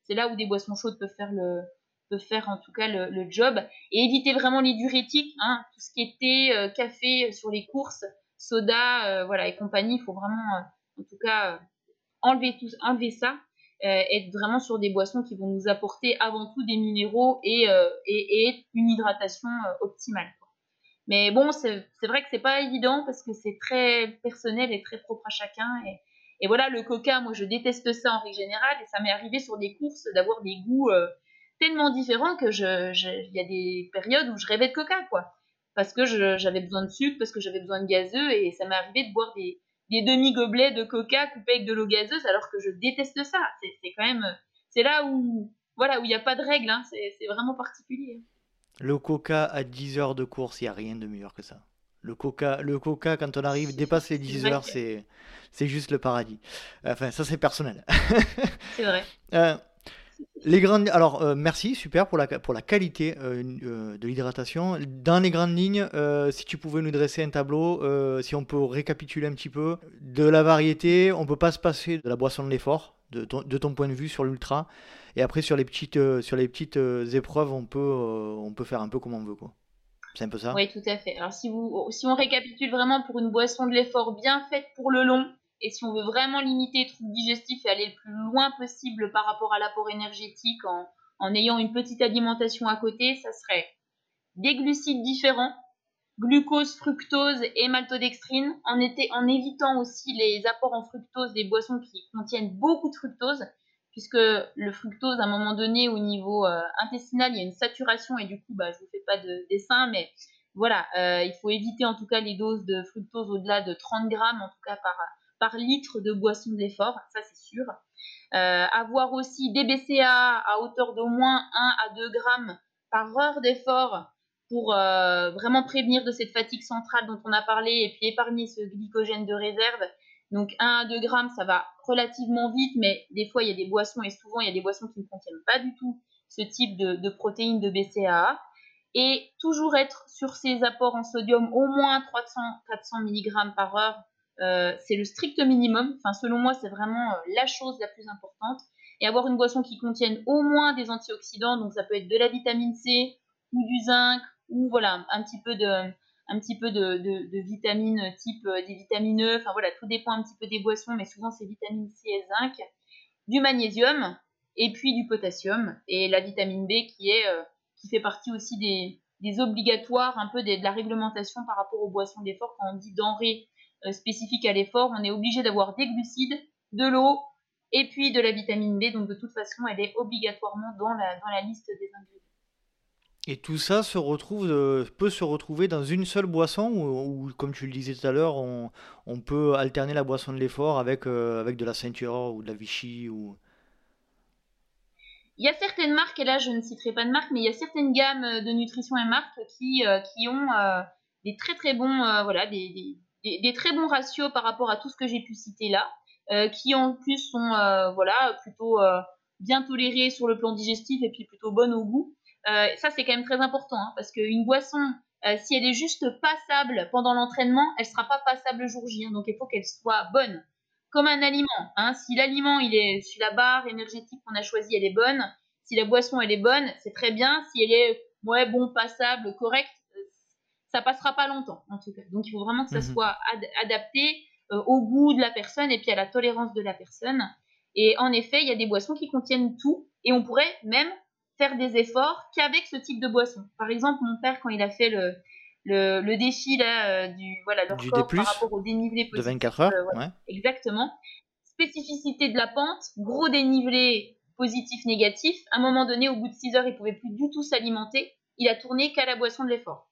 c'est là où des boissons chaudes peuvent faire le, peuvent faire en tout cas le, job. Et éviter vraiment les diurétiques, hein, tout ce qui est thé, café sur les courses soda, euh, voilà, et compagnie. Il faut vraiment, euh, en tout cas, euh, enlever, tout, enlever ça. être vraiment sur des boissons qui vont nous apporter avant tout des minéraux et, une hydratation optimale. Mais bon, c'est vrai que c'est pas évident parce que c'est très personnel et très propre à chacun. Et, et, voilà, le coca, moi je déteste ça en règle générale et ça m'est arrivé sur des courses d'avoir des goûts tellement différents que je, il y a des périodes où je rêvais de coca, quoi parce que j'avais besoin de sucre, parce que j'avais besoin de gazeux, et ça m'est arrivé de boire des, demi-gobelets de coca coupés avec de l'eau gazeuse, alors que je déteste ça. C'est quand même, c'est là où, voilà, où il n'y a pas de règles, hein. c'est vraiment particulier. Le coca à 10 heures de course, il n'y a rien de meilleur que ça. Le coca, le coca quand on arrive, dépasse les 10 heures, c'est, c'est juste le paradis. Enfin, ça c'est personnel. c'est vrai. Euh, les grandes, alors euh, merci, super pour la, pour la qualité euh, euh, de l'hydratation. Dans les grandes lignes, si tu pouvais nous dresser un tableau, si on peut récapituler un petit peu de la variété, on peut pas se passer de la boisson de l'effort, de ton, de ton point de vue sur l'ultra. Et après sur les petites, sur les petites épreuves, on peut, on peut faire un peu comme on veut quoi. C'est un peu ça? Oui, tout à fait. Alors si vous, si on récapitule vraiment pour une boisson de l'effort bien faite pour le long, et si on veut vraiment limiter les troubles digestifs et aller le plus loin possible par rapport à l'apport énergétique en, en ayant une petite alimentation à côté, ça serait des glucides différents, glucose, fructose et maltodextrine, en, en évitant aussi les apports en fructose des boissons qui contiennent beaucoup de fructose, puisque le fructose, à un moment donné, au niveau euh, intestinal, il y a une saturation, et du coup, bah, je ne vous fais pas de dessin, mais voilà, euh, il faut éviter en tout cas les doses de fructose au-delà de 30 grammes, en tout cas par, par litre de boisson d'effort, ça c'est sûr. Euh, avoir aussi des BCA à hauteur d'au moins 1 à 2 grammes par heure d'effort pour euh, vraiment prévenir de cette fatigue centrale dont on a parlé et puis épargner ce glycogène de réserve. Donc 1 à 2 grammes, ça va relativement vite, mais des fois il y a des boissons et souvent il y a des boissons qui ne contiennent pas du tout ce type de, protéines de BCAA. et toujours être sur ses apports en sodium au moins 300-400 mg par heure. Euh, c'est le strict minimum. Enfin, selon moi, c'est vraiment euh, la chose la plus importante. Et avoir une boisson qui contienne au moins des antioxydants, donc ça peut être de la vitamine C ou du zinc ou voilà un petit peu de un petit peu de, de, vitamines type euh, des vitamines E. Enfin voilà, tout dépend un petit peu des boissons, mais souvent c'est vitamine C et zinc, du magnésium et puis du potassium et la vitamine B qui est qui fait partie aussi des, obligatoires, un peu de la réglementation par rapport aux boissons d'effort. Quand on dit denrées euh, spécifiques à l'effort, on est obligé d'avoir des glucides, de l'eau et puis de la vitamine B. Donc de toute façon, elle est obligatoirement dans la, dans la liste des ingrédients. Et tout ça se retrouve, euh, peut se retrouver dans une seule boisson ou, comme tu le disais tout à l'heure, on, peut alterner la boisson de l'effort avec, euh, avec de la ceinture ou de la Vichy ou... Il y a certaines marques, et là je ne citerai pas de marque, mais il y a certaines gammes de nutrition et marques qui, euh, qui ont des très très bons, voilà, des, des, très bons ratios par rapport à tout ce que j'ai pu citer là, qui en plus sont voilà, plutôt bien tolérés sur le plan digestif et puis plutôt bonnes au goût. ça c'est quand même très important, hein, parce qu'une boisson, si elle est juste passable pendant l'entraînement, elle ne sera pas passable le jour J. Hein, donc il faut qu'elle soit bonne comme un aliment. Hein. Si l'aliment, il est, si la barre énergétique qu'on a choisie, elle est bonne, si la boisson, elle est bonne, c'est très bien. Si elle est, ouais, bon, passable, correcte, ça passera pas longtemps, en tout cas. Donc, il faut vraiment que ça mhm. soit adapté euh, au goût de la personne et puis à la tolérance de la personne. Et en effet, il y a des boissons qui contiennent tout et on pourrait même faire des efforts qu'avec ce type de boisson. Par exemple, mon père, quand il a fait le, le, défi là, euh, du voilà, leur corps par rapport au dénivelé positif. De 24 heures, euh, Exactement. Spécificité de la pente, gros dénivelé positif-négatif. À un moment donné, au bout de 6 heures, il pouvait plus du tout s'alimenter. Il a tourné qu'à la boisson de l'effort.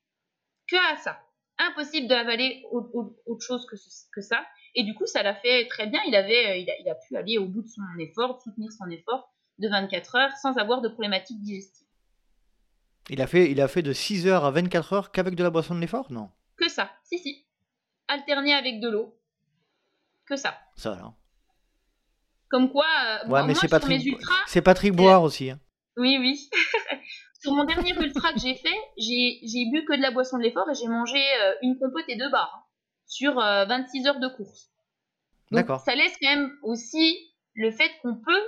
Que à ça. Impossible d'avaler autre chose que, que ça. Et du coup, ça l'a fait très bien. Il, avait, euh, il a, il a pu aller au bout de son effort, soutenir son effort de 24 heures sans avoir de problématiques digestives. Il a fait, il a fait de 6 heures à 24 heures qu'avec de la boisson de l'effort, non Que ça, si, si. Alterné avec de l'eau. Que ça. Ça, alors. Comme quoi, euh, ouais, mais c'est Patrick, c'est Patrick Boire aussi. Hein. Oui, oui. sur mon dernier ultra que j'ai fait, j'ai bu que de la boisson de l'effort et j'ai mangé euh, une compote et deux barres hein, sur 26 euh, heures de course. D'accord. Ça laisse quand même aussi le fait qu'on peut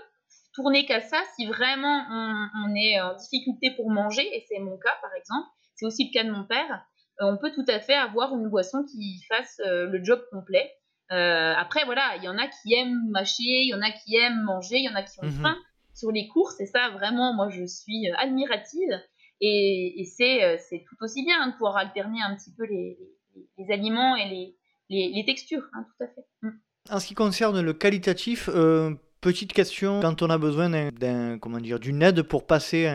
tourner qu'à ça si vraiment on, est en difficulté pour manger, et c'est mon cas par exemple, c'est aussi le cas de mon père, euh, on peut tout à fait avoir une boisson qui fasse le job complet. Euh, après, voilà, il y en a qui aiment mâcher, il y en a qui aiment manger, il y en a qui ont mhm. faim sur les courses, et ça, vraiment, moi, je suis admirative. Et, c'est tout aussi bien de pouvoir alterner un petit peu les, aliments et les, textures, hein, tout à fait. Mm. En ce qui concerne le qualitatif, Petite question, quand on a besoin d'un, comment dire, d'une aide pour passer,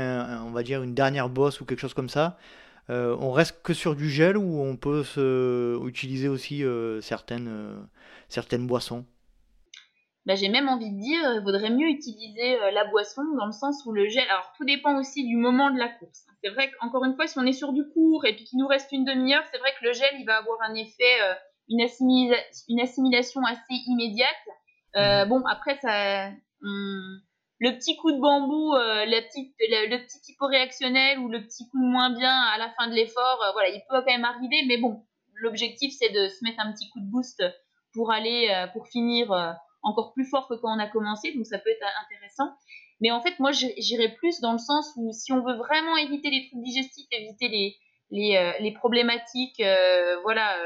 on va dire, une dernière bosse ou quelque chose comme ça, euh, on reste que sur du gel ou on peut se, utiliser aussi euh, certaines, euh, certaines boissons? Bah, J'ai même envie de dire, il vaudrait mieux utiliser la boisson dans le sens où le gel, alors tout dépend aussi du moment de la course. C'est vrai qu'encore une fois, si on est sur du court et puis qu'il nous reste une demi-heure, c'est vrai que le gel, il va avoir un effet, une, une assimilation assez immédiate. Euh, mhm. bon, après, ça, le petit coup de bambou, euh, la petite, le, petit typo réactionnel ou le petit coup de moins bien à la fin de l'effort, euh, voilà, il peut quand même arriver, mais bon, l'objectif c'est de se mettre un petit coup de boost pour aller, pour finir encore plus fort que quand on a commencé, donc ça peut être intéressant. Mais en fait, moi, j'irais plus dans le sens où si on veut vraiment éviter les troubles digestifs, éviter les, les problématiques, voilà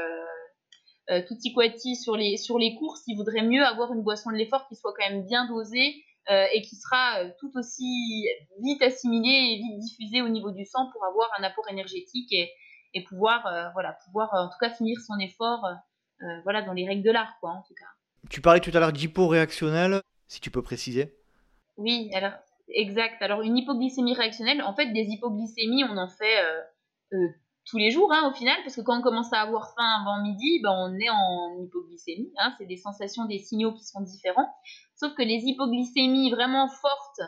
euh, tutti quanti sur les, sur les courses, il vaudrait mieux avoir une boisson de l'effort qui soit quand même bien dosée euh, et qui sera euh, tout aussi vite assimilée et vite diffusée au niveau du sang pour avoir un apport énergétique et, et pouvoir, voilà, pouvoir en tout cas finir son effort voilà, dans les règles de l'art, quoi, en tout cas. Tu parlais tout à l'heure d'hypo-réactionnel, si tu peux préciser. Oui, alors, exact. Alors, une hypoglycémie réactionnelle, en fait, des hypoglycémies, on en fait tous les jours hein, au final, parce que quand on commence à avoir faim avant midi, ben, on est en hypoglycémie. Hein, c'est des sensations, des signaux qui sont différents. Sauf que les hypoglycémies vraiment fortes,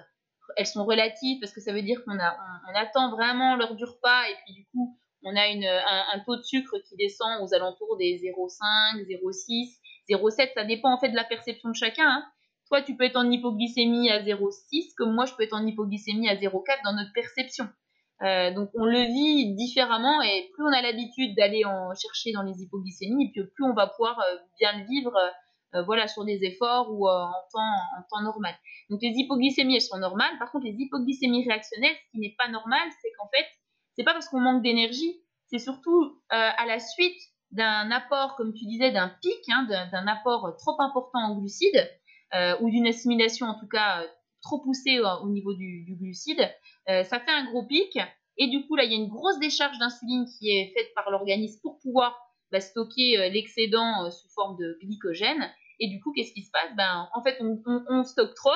elles sont relatives parce que ça veut dire qu'on a, on, attend vraiment l'heure du repas et puis du coup, on a un, taux de sucre qui descend aux alentours des 0,5, 0,6, 0,7. Ça dépend en fait de la perception de chacun. Hein. Toi, tu peux être en hypoglycémie à 0,6, comme moi, je peux être en hypoglycémie à 0,4 dans notre perception. donc on le vit différemment et plus on a l'habitude d'aller en chercher dans les hypoglycémies, puis plus on va pouvoir bien le vivre voilà, sur des efforts ou en, temps, en temps normal. Donc les hypoglycémies, elles sont normales. Par contre, les hypoglycémies réactionnelles, ce qui n'est pas normal, c'est qu'en fait, c'est pas parce qu'on manque d'énergie, c'est surtout à la suite d'un apport, comme tu disais, d'un pic, hein, d'un apport trop important en glucides, euh, ou d'une assimilation en tout cas euh, trop poussée au, niveau du, glucide, euh, ça fait un gros pic. Et du coup, là, il y a une grosse décharge d'insuline qui est faite par l'organisme pour pouvoir bah, stocker l'excédent sous forme de glycogène. Et du coup, qu'est-ce qui se passe? Ben, En fait, on, stocke trop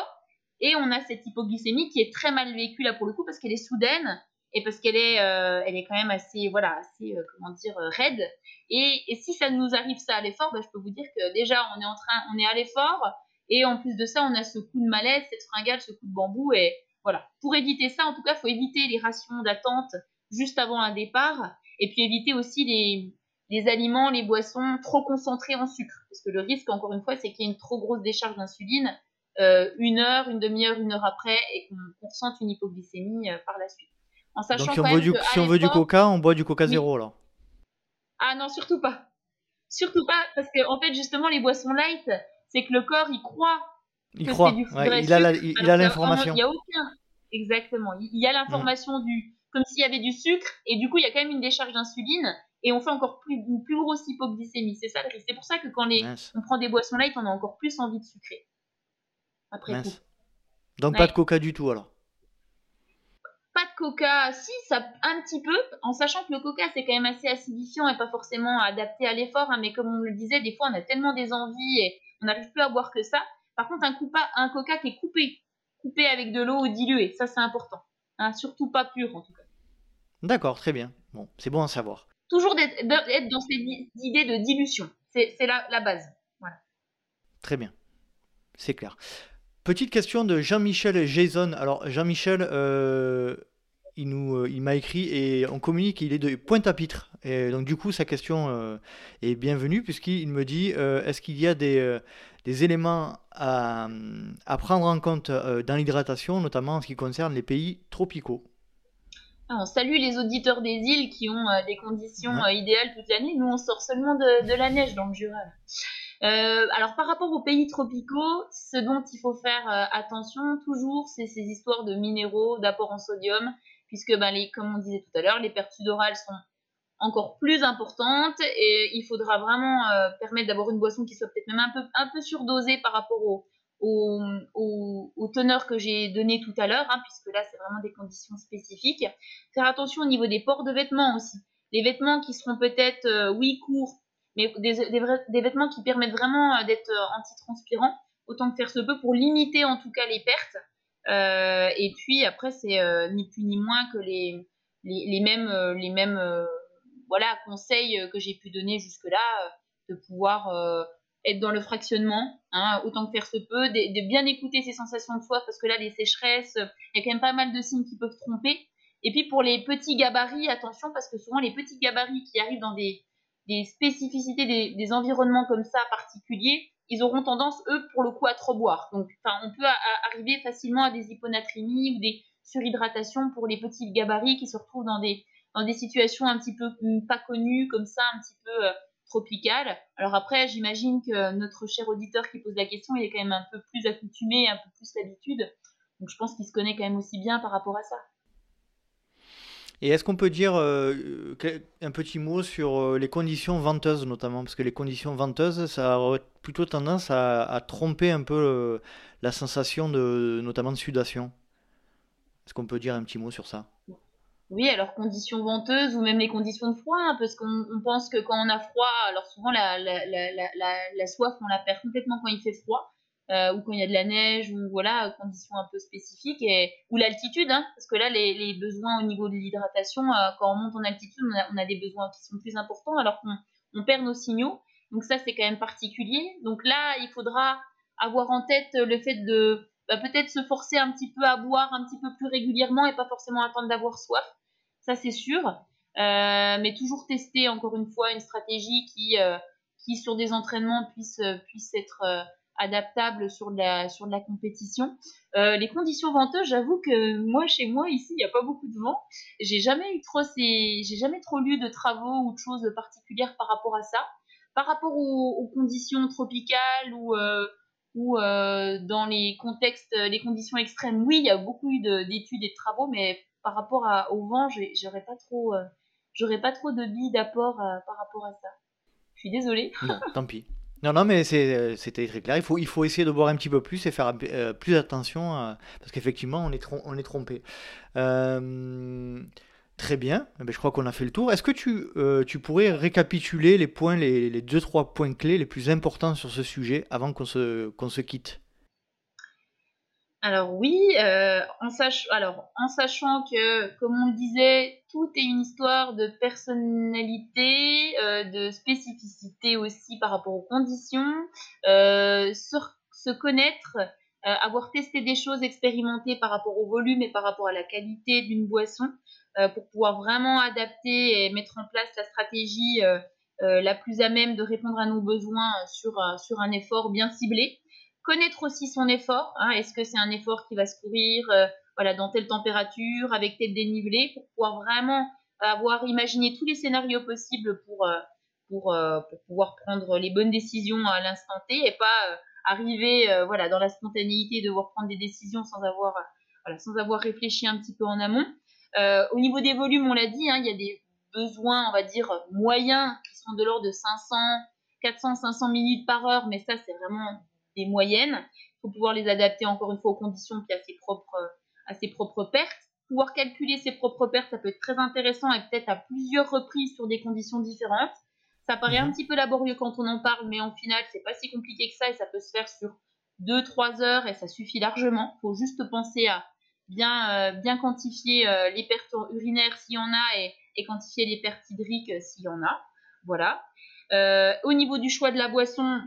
et on a cette hypoglycémie qui est très mal vécue là pour le coup parce qu'elle est soudaine et parce qu'elle est, elle est quand même assez, voilà, assez, comment dire, raide. Et, si ça nous arrive ça à l'effort, ben, je peux vous dire que déjà on est en train, on est à l'effort, et en plus de ça, on a ce coup de malaise, cette fringale, ce coup de bambou. Et voilà. Pour éviter ça, en tout cas, il faut éviter les rations d'attente juste avant un départ. Et puis éviter aussi les, aliments, les boissons trop concentrés en sucre. Parce que le risque, encore une fois, c'est qu'il y ait une trop grosse décharge d'insuline euh, une heure, une demi-heure, une heure après et qu'on ressente une hypoglycémie euh, par la suite. En sachant Donc si on, veut du, si on veut du coca, on boit du coca zéro alors Ah non, surtout pas. Surtout pas, parce que en fait, justement, les boissons light, c'est que le corps, il croit il croit. du il, a il, a l'information. Il y a aucun. Exactement. Il y a l'information du. Comme s'il y avait du sucre, et du coup, il y a quand même une décharge d'insuline, et on fait encore plus, une plus grosse hypoglycémie. C'est ça le risque. C'est pour ça que quand les, on prend des boissons light, on a encore plus envie de sucrer. Après tout. Donc pas de coca du tout alors pas de coca, si, ça un petit peu, en sachant que le coca c'est quand même assez acidifiant et pas forcément adapté à l'effort, hein, mais comme on le disait, des fois on a tellement des envies et on n'arrive plus à boire que ça. Par contre, un, un coca qui est coupé, coupé avec de l'eau ou dilué, ça c'est important. Hein, surtout pas pur en tout cas. D'accord, très bien. Bon, c'est bon à savoir. Toujours d'être dans cette idée de dilution. C'est la, la, base. Voilà. Très bien. C'est clair. Petite question de Jean-Michel Jason. Alors, Jean-Michel, euh, il, nous, euh, il m'a écrit et on communique, il est de Pointe-à-Pitre. Et donc, du coup, sa question euh, est bienvenue puisqu'il me dit est-ce qu'il y a des, des éléments à, à, prendre en compte dans l'hydratation, notamment en ce qui concerne les pays tropicaux? Ah, on salue les auditeurs des îles qui ont des conditions idéales toute l'année. Nous, on sort seulement de, de la neige dans le Jura. Euh, alors par rapport aux pays tropicaux, ce dont il faut faire euh, attention toujours, c'est ces histoires de minéraux, d'apport en sodium, puisque ben, les, comme on disait tout à l'heure, les pertes sudorales sont encore plus importantes et il faudra vraiment euh, permettre d'avoir une boisson qui soit peut-être même un peu, surdosée par rapport aux au, au, teneurs que j'ai données tout à l'heure, hein, puisque là c'est vraiment des conditions spécifiques. Faire attention au niveau des ports de vêtements aussi. Les vêtements qui seront peut-être, oui, courts, mais des, vêtements qui permettent vraiment euh, d'être euh, antitranspirants, autant que faire se peut, pour limiter en tout cas les pertes. Euh, et puis après, c'est ni plus ni moins que les, mêmes, conseils que j'ai pu donner jusque-là, de pouvoir être dans le fractionnement, hein, autant que faire se peut, de, bien écouter ses sensations de soif, parce que là, les sécheresses, il y a quand même pas mal de signes qui peuvent tromper. Et puis pour les petits gabarits, attention, parce que souvent les petits gabarits qui arrivent dans des, des spécificités des, environnements comme ça particuliers, ils auront tendance, eux, pour le coup, à trop boire. Donc, on peut arriver facilement à des hyponatrémies ou des surhydratations pour les petits gabarits qui se retrouvent dans des, dans des situations un petit peu pas connues, comme ça, un petit peu euh, tropicales. Alors après, j'imagine que notre cher auditeur qui pose la question, il est quand même un peu plus accoutumé, un peu plus l'habitude. Donc, je pense qu'il se connaît quand même aussi bien par rapport à ça. Et est-ce qu'on peut dire euh, un petit mot sur euh, les conditions venteuses notamment? Parce que les conditions venteuses, ça a plutôt tendance à, tromper un peu euh, la sensation de, notamment de sudation. Est-ce qu'on peut dire un petit mot sur ça? Oui, alors conditions venteuses ou même les conditions de froid, hein, parce qu'on pense que quand on a froid, alors souvent la, la, la, la soif, on la perd complètement quand il fait froid. Euh, ou quand il y a de la neige, ou voilà, conditions un peu spécifiques, et, ou l'altitude, hein, parce que là, les, besoins au niveau de l'hydratation, euh, quand on monte en altitude, on a, des besoins qui sont plus importants, alors qu'on on perd nos signaux. Donc ça, c'est quand même particulier. Donc là, il faudra avoir en tête le fait de bah, peut-être se forcer un petit peu à boire un petit peu plus régulièrement et pas forcément attendre d'avoir soif. Ça, c'est sûr. Euh, mais toujours tester, encore une fois, une stratégie qui, qui sur des entraînements, puisse, puisse être adaptable sur la, sur la compétition. les conditions venteuses, j'avoue que moi, chez moi, ici, il n'y a pas beaucoup de vent. J'ai jamais eu trop j'ai jamais trop lu de travaux ou de choses particulières par rapport à ça. Par rapport aux, conditions tropicales ou, ou dans les contextes, les conditions extrêmes, oui, il y a beaucoup d'études et de travaux, mais par rapport au vent, j'aurais pas trop, j'aurais pas trop de billes d'apport par rapport à ça. Je suis désolée. tant pis. Non, non, mais euh, c'était très clair. Il faut, essayer de boire un petit peu plus et faire euh, plus attention parce qu'effectivement, on, est trompé. Euh, très bien. Eh ben, je crois qu'on a fait le tour. Est-ce que tu, pourrais récapituler les points, les, les deux, trois points clés les plus importants sur ce sujet avant qu'on se quitte? Alors oui, euh, en, sachant que, comme on le disait, tout est une histoire de personnalité, euh, de spécificité aussi par rapport aux conditions, euh, se, connaître, avoir testé des choses, expérimenté par rapport au volume et par rapport à la qualité d'une boisson, pour pouvoir vraiment adapter et mettre en place la stratégie la plus à même de répondre à nos besoins sur, sur un effort bien ciblé connaître aussi son effort. Hein. Est-ce que c'est un effort qui va se courir euh, voilà, dans telle température, avec tel dénivelé, pour pouvoir vraiment avoir imaginé tous les scénarios possibles pour, euh, euh, pour pouvoir prendre les bonnes décisions à l'instant T et pas arriver voilà, dans la spontanéité, devoir prendre des décisions sans avoir, voilà, sans avoir réfléchi un petit peu en amont. au niveau des volumes, on l'a dit, hein, il y a des besoins, on va dire, moyens qui sont de l'ordre de 500, 400, 500 minutes par heure, mais ça, c'est vraiment des moyennes. Il faut pouvoir les adapter encore une fois aux conditions puis à ses propres, à ses propres pertes. Pouvoir calculer ses propres pertes, ça peut être très intéressant et peut-être à plusieurs reprises sur des conditions différentes. Ça paraît un mhm. petit peu laborieux quand on en parle, mais en final, c'est pas si compliqué que ça et ça peut se faire sur 2-3 heures et ça suffit largement. Il faut juste penser à bien, euh, bien quantifier euh, les pertes urinaires s'il y en a et, et quantifier les pertes hydriques euh, s'il y en a. Voilà. Au niveau du choix de la boisson,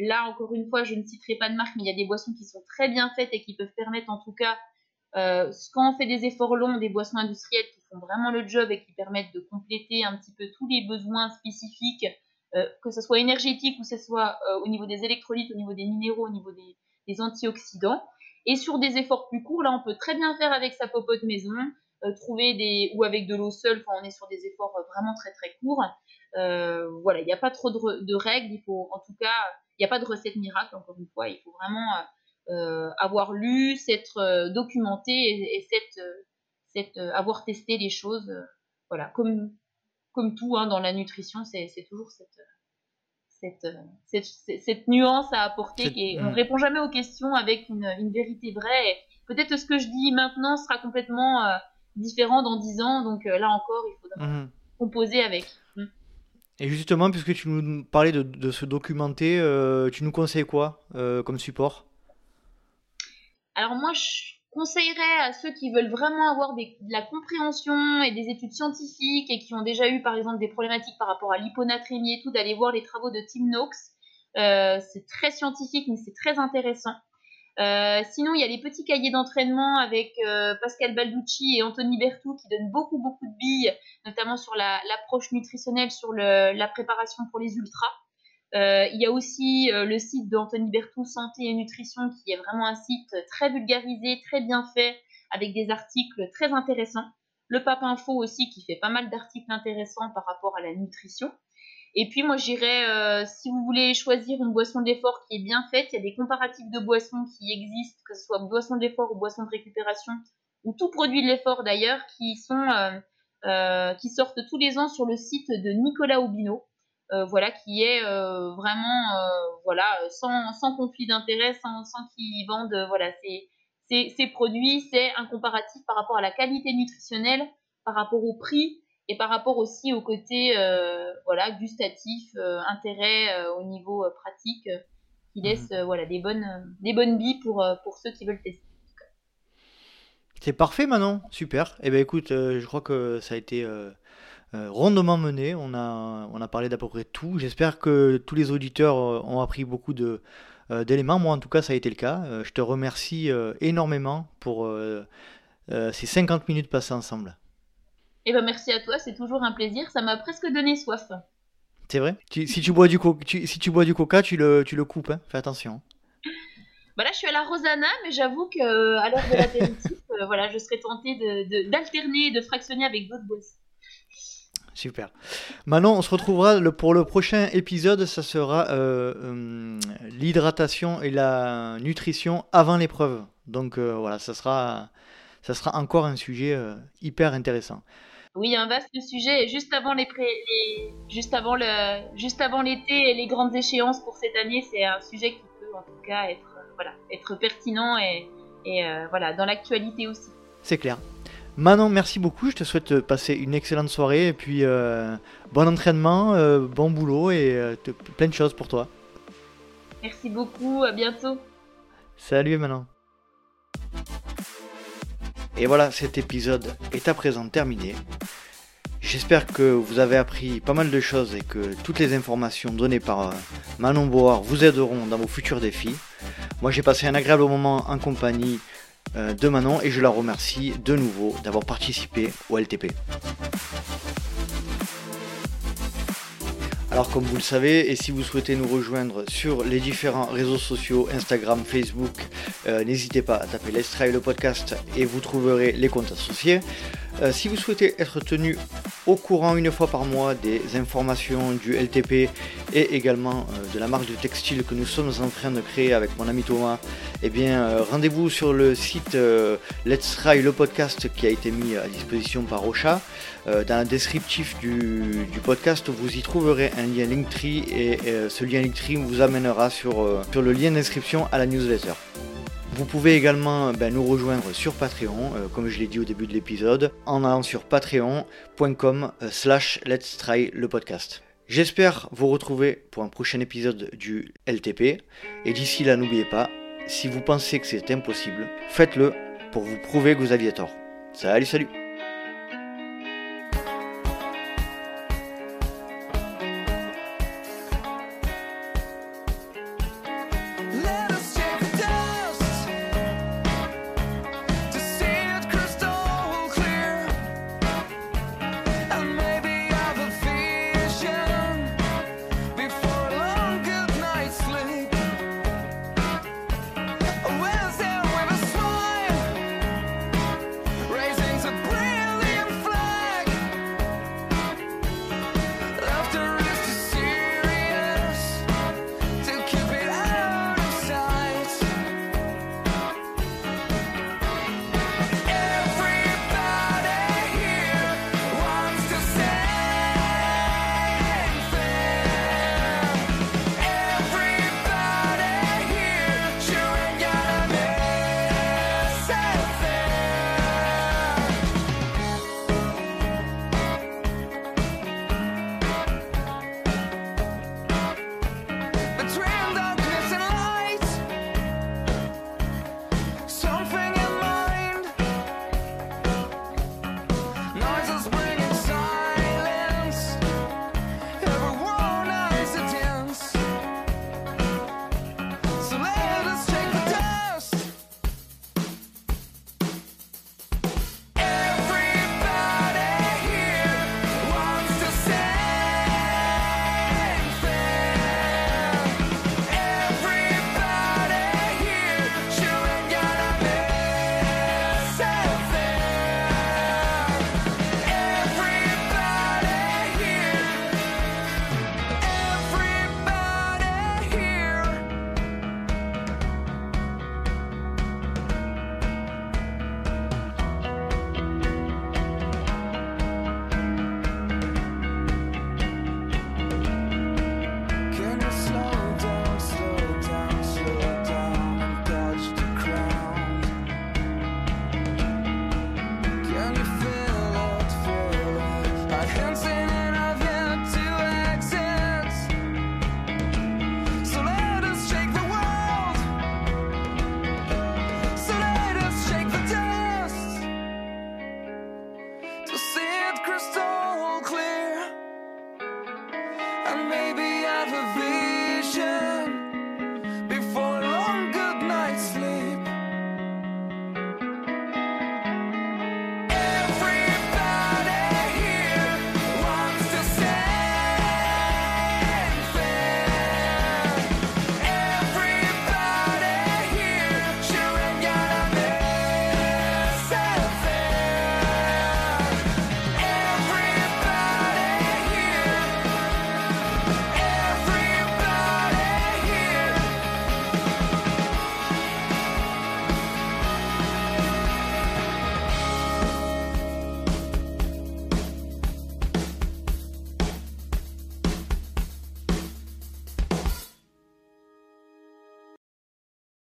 là, encore une fois, je ne citerai pas de marque, mais il y a des boissons qui sont très bien faites et qui peuvent permettre, en tout cas, euh, quand on fait des efforts longs, des boissons industrielles qui font vraiment le job et qui permettent de compléter un petit peu tous les besoins spécifiques, euh, que ce soit énergétique ou que ce soit euh, au niveau des électrolytes, au niveau des minéraux, au niveau des, antioxydants. Et sur des efforts plus courts, là, on peut très bien faire avec sa popote maison, trouver des ou avec de l'eau seule quand on est sur des efforts vraiment très très courts. Voilà, il n'y a pas trop de, de, règles. Il faut en tout cas il n'y a pas de recette miracle, encore une fois. Il faut vraiment euh, euh, avoir lu, s'être euh, documenté et, et avoir testé les choses. voilà, comme, comme tout hein, dans la nutrition, c'est toujours cette, cette, cette, nuance à apporter. Et on ne répond jamais aux questions avec une, une vérité vraie. Peut-être ce que je dis maintenant sera complètement différent dans 10 ans. Donc là encore, il faudra mmh composer avec. Et justement, puisque tu nous parlais de, se documenter, euh, tu nous conseilles quoi euh, comme support? Alors moi, je conseillerais à ceux qui veulent vraiment avoir de la compréhension et des études scientifiques et qui ont déjà eu par exemple des problématiques par rapport à l'hyponatrémie et tout, d'aller voir les travaux de Tim Noakes. Euh, c'est très scientifique, mais c'est très intéressant. Euh, sinon, il y a les petits cahiers d'entraînement avec euh, Pascal Balducci et Anthony Bertou qui donnent beaucoup, beaucoup de billes, notamment sur l'approche nutritionnelle, sur la préparation pour les ultras. Euh, il y a aussi le site d'Anthony Bertou, Santé et Nutrition, qui est vraiment un site très vulgarisé, très bien fait, avec des articles très intéressants. Le Pape Info aussi, qui fait pas mal d'articles intéressants par rapport à la nutrition. Et puis moi j'irais, euh, si vous voulez choisir une boisson d'effort qui est bien faite, il y a des comparatifs de boissons qui existent, que ce soit boisson d'effort ou boisson de récupération, ou tout produit de l'effort d'ailleurs, qui sont euh, euh, qui sortent tous les ans sur le site de Nicolas Aubino, voilà, qui est vraiment voilà sans, sans conflit d'intérêt, sans, sans qu'ils vendent voilà ces, ces produits, c'est un comparatif par rapport à la qualité nutritionnelle, par rapport au prix et par rapport aussi au côté euh, voilà gustatif, euh, intérêt euh, au niveau pratique, qui mhm. laisse voilà des bonnes des bonnes billes pour pour ceux qui veulent tester. C'est parfait Manon, super. Et eh ben écoute, je crois que ça a été rondement mené. On a on a parlé d'à peu près tout. J'espère que tous les auditeurs ont appris beaucoup de d'éléments. Moi en tout cas ça a été le cas. je te remercie énormément pour ces 50 minutes passées ensemble. Eh ben merci à toi, c'est toujours un plaisir. Ça m'a presque donné soif. C'est vrai? Si tu bois du, si tu bois du coca, tu le, tu le coupes, hein fais attention. Bah là, je suis à la Rosana, mais j'avoue qu'à l'heure de l'apéritif, voilà, je serais tentée d'alterner de, de fractionner avec d'autres boissons. Super. Maintenant, on se retrouvera le, pour le prochain épisode. Ça sera euh, euh, l'hydratation et la nutrition avant l'épreuve. Donc euh, voilà, ça sera, ça sera encore un sujet hyper intéressant. Oui, un vaste sujet. Juste avant les, juste avant le, juste avant l'été et les grandes échéances pour cette année, c'est un sujet qui peut en tout cas être, voilà, être pertinent et, et voilà, dans l'actualité aussi. C'est clair. Manon, merci beaucoup. Je te souhaite passer une excellente soirée et puis euh, bon entraînement, euh, bon boulot et euh, plein de choses pour toi. Merci beaucoup, à bientôt. Salut Manon. Et voilà, cet épisode est à présent terminé. J'espère que vous avez appris pas mal de choses et que toutes les informations données par Manon Board vous aideront dans vos futurs défis. Moi j'ai passé un agréable moment en compagnie euh, de Manon et je la remercie de nouveau d'avoir participé au LTP. Alors comme vous le savez, et si vous souhaitez nous rejoindre sur les différents réseaux sociaux, Instagram, Facebook, euh, n'hésitez pas à taper Let's Try le podcast et vous trouverez les comptes associés. Euh, si vous souhaitez être tenu au courant une fois par mois des informations du LTP et également de la marque de textile que nous sommes en train de créer avec mon ami Thomas, eh bien rendez-vous sur le site Let's Try le podcast qui a été mis à disposition par Ocha. dans le descriptif du, podcast, vous y trouverez un lien Linktree et ce lien Linktree vous amènera sur, sur le lien d'inscription à la newsletter. Vous pouvez également ben, nous rejoindre sur Patreon, comme je l'ai dit au début de l'épisode, en allant sur patreon.com slash let's try le podcast. J'espère vous retrouver pour un prochain épisode du LTP. Et d'ici là, n'oubliez pas, si vous pensez que c'est impossible, faites-le pour vous prouver que vous aviez tort. Salut, salut